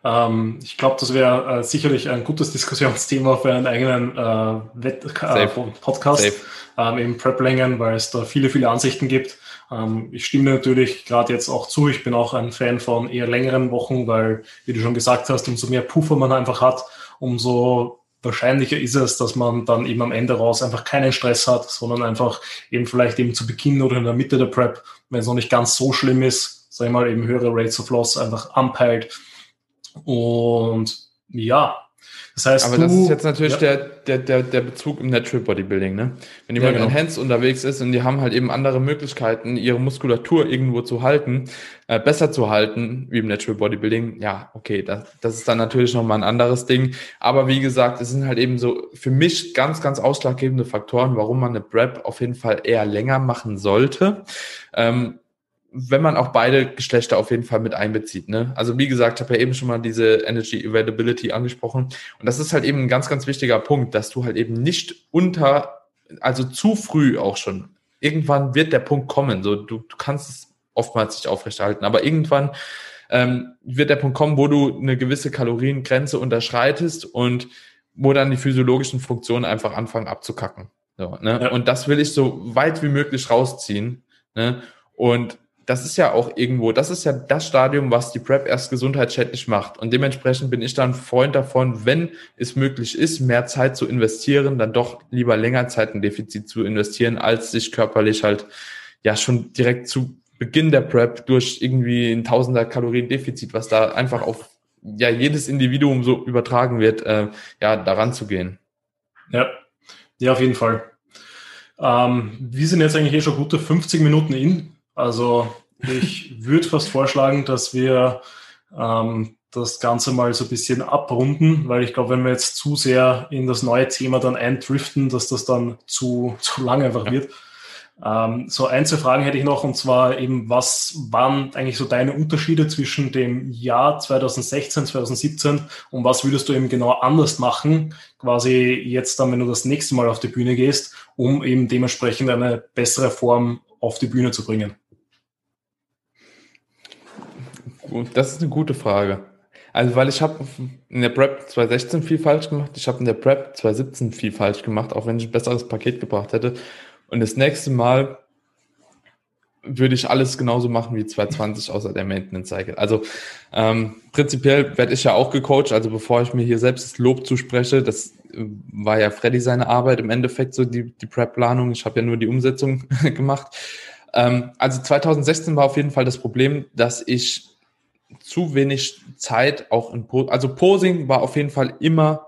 ähm, ich glaube, das wäre äh, sicherlich ein gutes Diskussionsthema für einen eigenen äh, Wett äh, Podcast ähm, im Prep-Längen, weil es da viele, viele Ansichten gibt. Ähm, ich stimme natürlich gerade jetzt auch zu. Ich bin auch ein Fan von eher längeren Wochen, weil, wie du schon gesagt hast, umso mehr Puffer man einfach hat, umso wahrscheinlicher ist es, dass man dann eben am Ende raus einfach keinen Stress hat, sondern einfach eben vielleicht eben zu Beginn oder in der Mitte der Prep, wenn es noch nicht ganz so schlimm ist, sag ich mal, eben höhere Rates of Loss einfach anpeilt. Und ja, Das heißt, aber du, das ist jetzt natürlich ja. der, der, der, der Bezug im Natural Bodybuilding, ne? Wenn jemand ja, genau. in Hands unterwegs ist und die haben halt eben andere Möglichkeiten, ihre Muskulatur irgendwo zu halten, äh, besser zu halten, wie im Natural Bodybuilding, ja, okay, das, das ist dann natürlich nochmal ein anderes Ding. Aber wie gesagt, es sind halt eben so für mich ganz, ganz ausschlaggebende Faktoren, warum man eine Prep auf jeden Fall eher länger machen sollte. Ähm, wenn man auch beide Geschlechter auf jeden Fall mit einbezieht. Ne? Also wie gesagt, ich habe ja eben schon mal diese Energy Availability angesprochen. Und das ist halt eben ein ganz, ganz wichtiger Punkt, dass du halt eben nicht unter, also zu früh auch schon, irgendwann wird der Punkt kommen. So, du, du kannst es oftmals nicht aufrechterhalten, aber irgendwann ähm, wird der Punkt kommen, wo du eine gewisse Kaloriengrenze unterschreitest und wo dann die physiologischen Funktionen einfach anfangen abzukacken. So, ne? Ja. Und das will ich so weit wie möglich rausziehen. Ne? Und das ist ja auch irgendwo, das ist ja das Stadium, was die PrEP erst gesundheitsschädlich macht. Und dementsprechend bin ich dann Freund davon, wenn es möglich ist, mehr Zeit zu investieren, dann doch lieber länger Zeit in Defizit zu investieren, als sich körperlich halt ja schon direkt zu Beginn der PrEP durch irgendwie ein Tausender Kalorien Defizit, was da einfach auf ja jedes Individuum so übertragen wird, äh, ja daran zu gehen. Ja, ja auf jeden Fall. Ähm, wir sind jetzt eigentlich eh schon gute 50 Minuten in. Also ich würde fast vorschlagen, dass wir ähm, das Ganze mal so ein bisschen abrunden, weil ich glaube, wenn wir jetzt zu sehr in das neue Thema dann eindriften, dass das dann zu, zu lang einfach ja. wird. Ähm, so ein, zwei Fragen hätte ich noch und zwar eben, was waren eigentlich so deine Unterschiede zwischen dem Jahr 2016, 2017 und was würdest du eben genau anders machen, quasi jetzt dann, wenn du das nächste Mal auf die Bühne gehst, um eben dementsprechend eine bessere Form auf die Bühne zu bringen? Das ist eine gute Frage. Also, weil ich habe in der Prep 2016 viel falsch gemacht, ich habe in der Prep 2017 viel falsch gemacht, auch wenn ich ein besseres Paket gebracht hätte. Und das nächste Mal würde ich alles genauso machen wie 2020 außer der Maintenance Cycle. Also ähm, prinzipiell werde ich ja auch gecoacht, also bevor ich mir hier selbst das Lob zuspreche, das äh, war ja Freddy seine Arbeit im Endeffekt so die, die Prep-Planung. Ich habe ja nur die Umsetzung gemacht. Ähm, also 2016 war auf jeden Fall das Problem, dass ich zu wenig Zeit auch in po also Posing war auf jeden Fall immer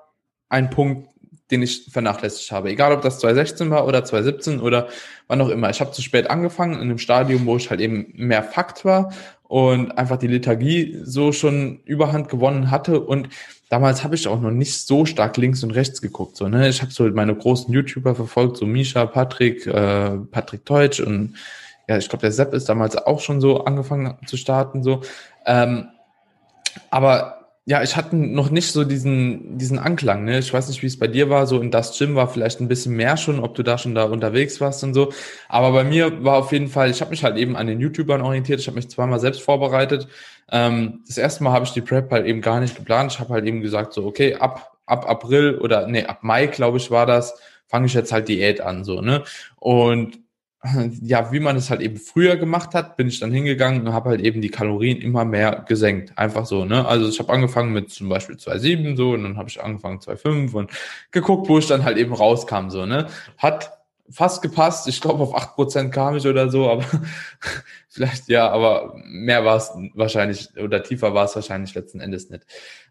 ein Punkt, den ich vernachlässigt habe. Egal, ob das 2016 war oder 2017 oder wann auch immer. Ich habe zu spät angefangen in einem Stadium, wo ich halt eben mehr Fakt war und einfach die Lethargie so schon Überhand gewonnen hatte und damals habe ich auch noch nicht so stark links und rechts geguckt. So, ne? Ich habe so meine großen YouTuber verfolgt, so Misha, Patrick, äh, Patrick Teutsch und ja, ich glaube, der Sepp ist damals auch schon so angefangen zu starten. So. Ähm, aber ja, ich hatte noch nicht so diesen, diesen Anklang, ne? Ich weiß nicht, wie es bei dir war. So in das Gym war vielleicht ein bisschen mehr schon, ob du da schon da unterwegs warst und so. Aber bei mir war auf jeden Fall, ich habe mich halt eben an den YouTubern orientiert. Ich habe mich zweimal selbst vorbereitet. Ähm, das erste Mal habe ich die Prep halt eben gar nicht geplant. Ich habe halt eben gesagt, so, okay, ab, ab April oder nee, ab Mai, glaube ich, war das, fange ich jetzt halt Diät an, so, ne? Und ja, wie man es halt eben früher gemacht hat, bin ich dann hingegangen und habe halt eben die Kalorien immer mehr gesenkt. Einfach so, ne? Also ich habe angefangen mit zum Beispiel 2,7 so und dann habe ich angefangen 2,5 und geguckt, wo ich dann halt eben rauskam, so, ne? Hat fast gepasst. Ich glaube, auf 8% kam ich oder so, aber vielleicht ja, aber mehr war es wahrscheinlich oder tiefer war es wahrscheinlich letzten Endes nicht.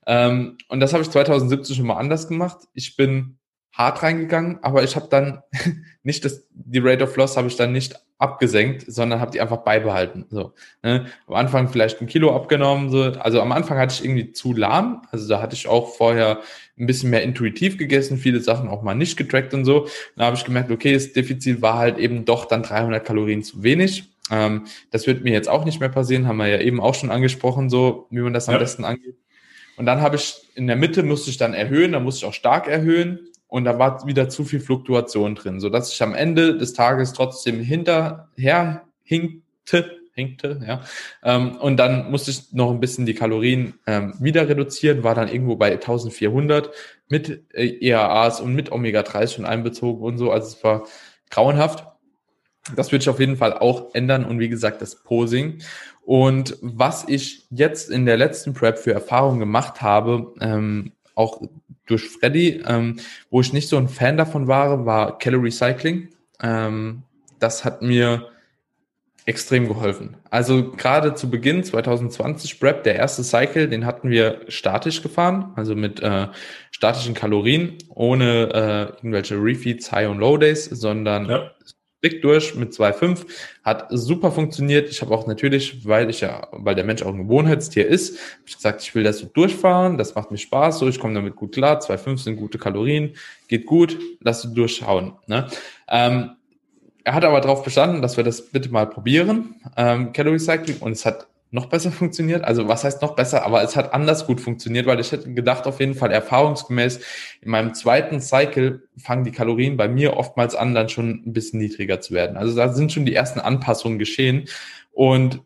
Ähm, und das habe ich 2017 schon mal anders gemacht. Ich bin hart reingegangen, aber ich habe dann nicht das, die Rate of Loss habe ich dann nicht abgesenkt, sondern habe die einfach beibehalten. So, ne? Am Anfang vielleicht ein Kilo abgenommen, so. also am Anfang hatte ich irgendwie zu lahm, also da hatte ich auch vorher ein bisschen mehr intuitiv gegessen, viele Sachen auch mal nicht getrackt und so. Dann habe ich gemerkt, okay, das Defizit war halt eben doch dann 300 Kalorien zu wenig. Ähm, das wird mir jetzt auch nicht mehr passieren, haben wir ja eben auch schon angesprochen, so wie man das am ja. besten angeht. Und dann habe ich in der Mitte musste ich dann erhöhen, da musste ich auch stark erhöhen und da war wieder zu viel Fluktuation drin, so dass ich am Ende des Tages trotzdem hinterher hinkte, hinkte, ja. Ähm, und dann musste ich noch ein bisschen die Kalorien ähm, wieder reduzieren, war dann irgendwo bei 1400 mit äh, EAAs und mit Omega-3 schon einbezogen und so. Also es war grauenhaft. Das würde ich auf jeden Fall auch ändern und wie gesagt, das Posing. Und was ich jetzt in der letzten Prep für Erfahrungen gemacht habe, ähm, auch durch Freddy. Ähm, wo ich nicht so ein Fan davon war, war Calorie Cycling. Ähm, das hat mir extrem geholfen. Also gerade zu Beginn 2020 Prep, der erste Cycle, den hatten wir statisch gefahren, also mit äh, statischen Kalorien, ohne äh, irgendwelche Refeeds, High und Low Days, sondern ja. Strikt durch mit 2,5. Hat super funktioniert. Ich habe auch natürlich, weil ich ja, weil der Mensch auch ein Gewohnheitstier ist, habe ich gesagt, ich will das so durchfahren, das macht mir Spaß, so ich komme damit gut klar. 2,5 sind gute Kalorien, geht gut, lass du durchschauen. Ne? Ähm, er hat aber darauf bestanden, dass wir das bitte mal probieren, ähm, Calorie Cycling, und es hat noch besser funktioniert. Also was heißt noch besser, aber es hat anders gut funktioniert, weil ich hätte gedacht, auf jeden Fall erfahrungsgemäß, in meinem zweiten Cycle fangen die Kalorien bei mir oftmals an, dann schon ein bisschen niedriger zu werden. Also da sind schon die ersten Anpassungen geschehen und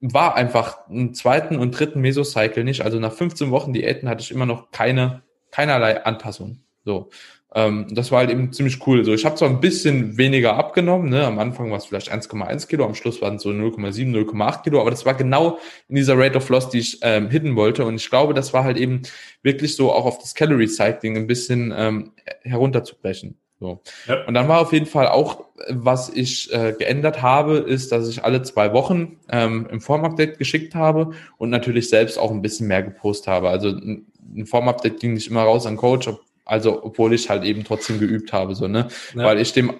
war einfach im zweiten und dritten Mesocycle nicht. Also nach 15 Wochen Diäten hatte ich immer noch keine, keinerlei Anpassung. So. Ähm, das war halt eben ziemlich cool. So, ich habe zwar ein bisschen weniger abgenommen, ne? am Anfang war es vielleicht 1,1 Kilo, am Schluss waren es so 0,7, 0,8 Kilo, aber das war genau in dieser Rate of Loss, die ich ähm, hitten wollte. Und ich glaube, das war halt eben wirklich so auch auf das Calorie Cycling ein bisschen ähm, herunterzubrechen. So. Ja. Und dann war auf jeden Fall auch, was ich äh, geändert habe, ist, dass ich alle zwei Wochen ähm, im Form-Update geschickt habe und natürlich selbst auch ein bisschen mehr gepostet habe. Also ein Form-Update ging nicht immer raus an Coach, ob also, obwohl ich halt eben trotzdem geübt habe, so, ne? Ja. Weil ich dem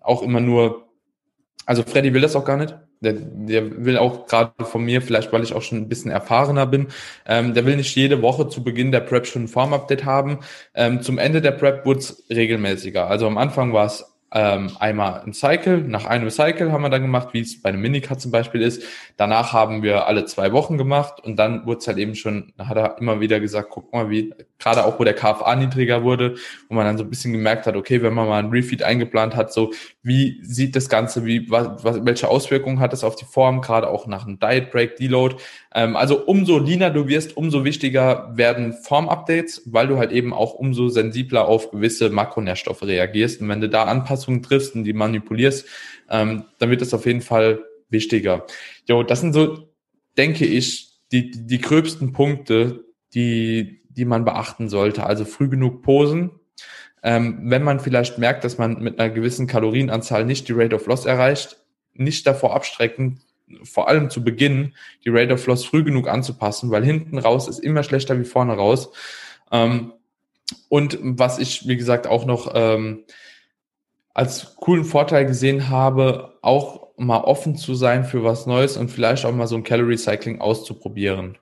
auch immer nur, also Freddy will das auch gar nicht. Der, der will auch gerade von mir, vielleicht weil ich auch schon ein bisschen erfahrener bin, ähm, der will nicht jede Woche zu Beginn der Prep schon ein Form-Update haben. Ähm, zum Ende der Prep wurde es regelmäßiger. Also am Anfang war es ähm, einmal ein Cycle. Nach einem Cycle haben wir dann gemacht, wie es bei einem Minicut zum Beispiel ist. Danach haben wir alle zwei Wochen gemacht und dann wurde es halt eben schon, hat er immer wieder gesagt, guck mal, wie, gerade auch wo der KFA niedriger wurde, wo man dann so ein bisschen gemerkt hat, okay, wenn man mal ein Refeed eingeplant hat, so wie sieht das Ganze, wie, was, welche Auswirkungen hat es auf die Form, gerade auch nach einem Diet Break, Deload. Ähm, also umso leaner du wirst, umso wichtiger werden Form-Updates, weil du halt eben auch umso sensibler auf gewisse Makronährstoffe reagierst. Und wenn du da Anpassungen triffst und die manipulierst, ähm, dann wird das auf jeden Fall wichtiger. Jo, das sind so, denke ich, die, die, die gröbsten Punkte, die, die man beachten sollte. Also früh genug posen. Ähm, wenn man vielleicht merkt, dass man mit einer gewissen Kalorienanzahl nicht die Rate of Loss erreicht, nicht davor abstrecken, vor allem zu Beginn die Rate of Loss früh genug anzupassen, weil hinten raus ist immer schlechter wie vorne raus. Ähm, und was ich, wie gesagt, auch noch ähm, als coolen Vorteil gesehen habe, auch mal offen zu sein für was Neues und vielleicht auch mal so ein Calorie Cycling auszuprobieren.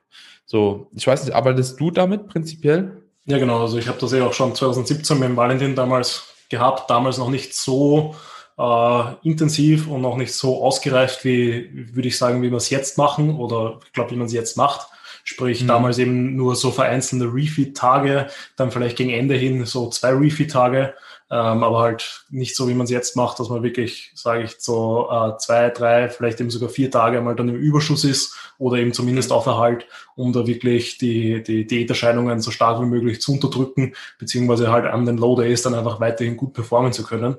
So, ich weiß nicht, arbeitest du damit prinzipiell? Ja, genau. Also ich habe das ja auch schon 2017 mit dem Valentin damals gehabt, damals noch nicht so äh, intensiv und noch nicht so ausgereift, wie würde ich sagen, wie wir es jetzt machen oder ich glaube, wie man es jetzt macht. Sprich, mhm. damals eben nur so vereinzelte Refeed-Tage, dann vielleicht gegen Ende hin so zwei Refeed-Tage, ähm, aber halt nicht so, wie man es jetzt macht, dass man wirklich, sage ich, so äh, zwei, drei, vielleicht eben sogar vier Tage mal dann im Überschuss ist oder eben zumindest auf Erhalt, um da wirklich die, die Diäterscheinungen so stark wie möglich zu unterdrücken, beziehungsweise halt an den Low Days dann einfach weiterhin gut performen zu können.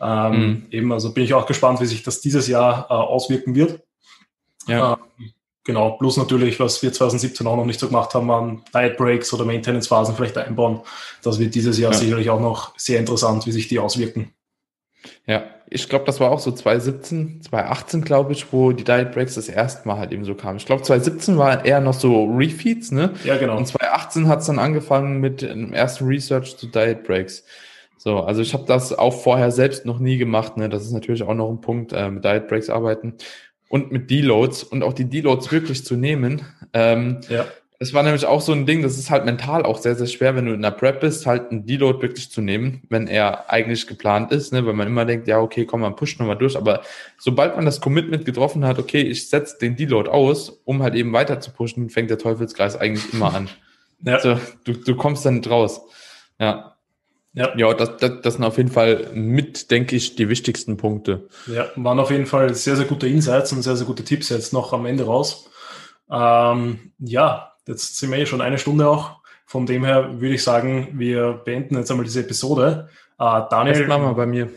Ähm, mhm. Eben, also bin ich auch gespannt, wie sich das dieses Jahr äh, auswirken wird. Ja. Ähm, genau, plus natürlich, was wir 2017 auch noch nicht so gemacht haben, waren Diet Breaks oder Maintenance-Phasen vielleicht einbauen. Das wird dieses Jahr ja. sicherlich auch noch sehr interessant, wie sich die auswirken. Ja, ich glaube, das war auch so 2017, 2018, glaube ich, wo die Diet Breaks das erste Mal halt eben so kamen. Ich glaube, 2017 war eher noch so Refeeds, ne? Ja, genau. Und 2018 hat es dann angefangen mit dem ersten Research zu Diet Breaks. So, also ich habe das auch vorher selbst noch nie gemacht. Ne? Das ist natürlich auch noch ein Punkt, äh, mit Diet Breaks arbeiten und mit Deloads und auch die Deloads wirklich zu nehmen. Ähm, ja. Das war nämlich auch so ein Ding, das ist halt mental auch sehr, sehr schwer, wenn du in der Prep bist, halt einen Deload wirklich zu nehmen, wenn er eigentlich geplant ist, ne? weil man immer denkt, ja, okay, komm, man pusht nochmal durch, aber sobald man das Commitment getroffen hat, okay, ich setze den Deload aus, um halt eben weiter zu pushen, fängt der Teufelskreis eigentlich immer an. Ja. Also, du, du kommst dann nicht raus. Ja. Ja, ja das, das, das sind auf jeden Fall mit, denke ich, die wichtigsten Punkte. Ja, waren auf jeden Fall sehr, sehr gute Insights und sehr, sehr gute Tipps jetzt noch am Ende raus. Ähm, ja, jetzt sind wir eh schon eine Stunde auch. Von dem her würde ich sagen, wir beenden jetzt einmal diese Episode. Äh, Daniel. Das machen wir bei mir.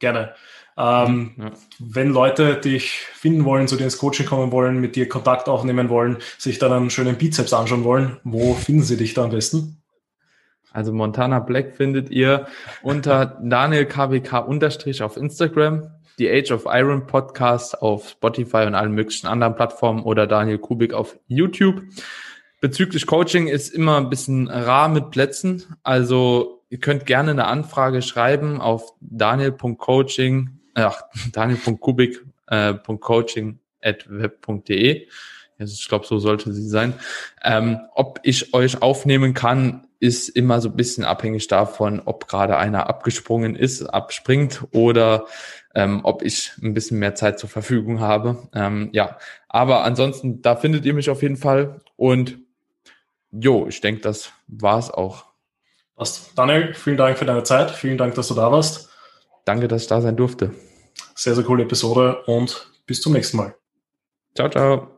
Gerne. Ähm, ja. Wenn Leute dich finden wollen, zu dir ins Coaching kommen wollen, mit dir Kontakt aufnehmen wollen, sich dann einen schönen Bizeps anschauen wollen, wo finden sie dich da am besten? Also Montana Black findet ihr unter Daniel KWK unterstrich auf Instagram. die Age of Iron Podcast auf Spotify und allen möglichen anderen Plattformen oder Daniel Kubik auf YouTube. Bezüglich Coaching ist immer ein bisschen rar mit Plätzen. Also ihr könnt gerne eine Anfrage schreiben auf daniel.coaching, ach, daniel.kubik.coaching äh, at web.de. Ich glaube, so sollte sie sein. Ähm, ob ich euch aufnehmen kann, ist immer so ein bisschen abhängig davon, ob gerade einer abgesprungen ist, abspringt oder ähm, ob ich ein bisschen mehr Zeit zur Verfügung habe. Ähm, ja, aber ansonsten, da findet ihr mich auf jeden Fall. Und jo, ich denke, das war's auch. Passt. Daniel, vielen Dank für deine Zeit. Vielen Dank, dass du da warst. Danke, dass ich da sein durfte. Sehr, sehr coole Episode und bis zum nächsten Mal. Ciao, ciao.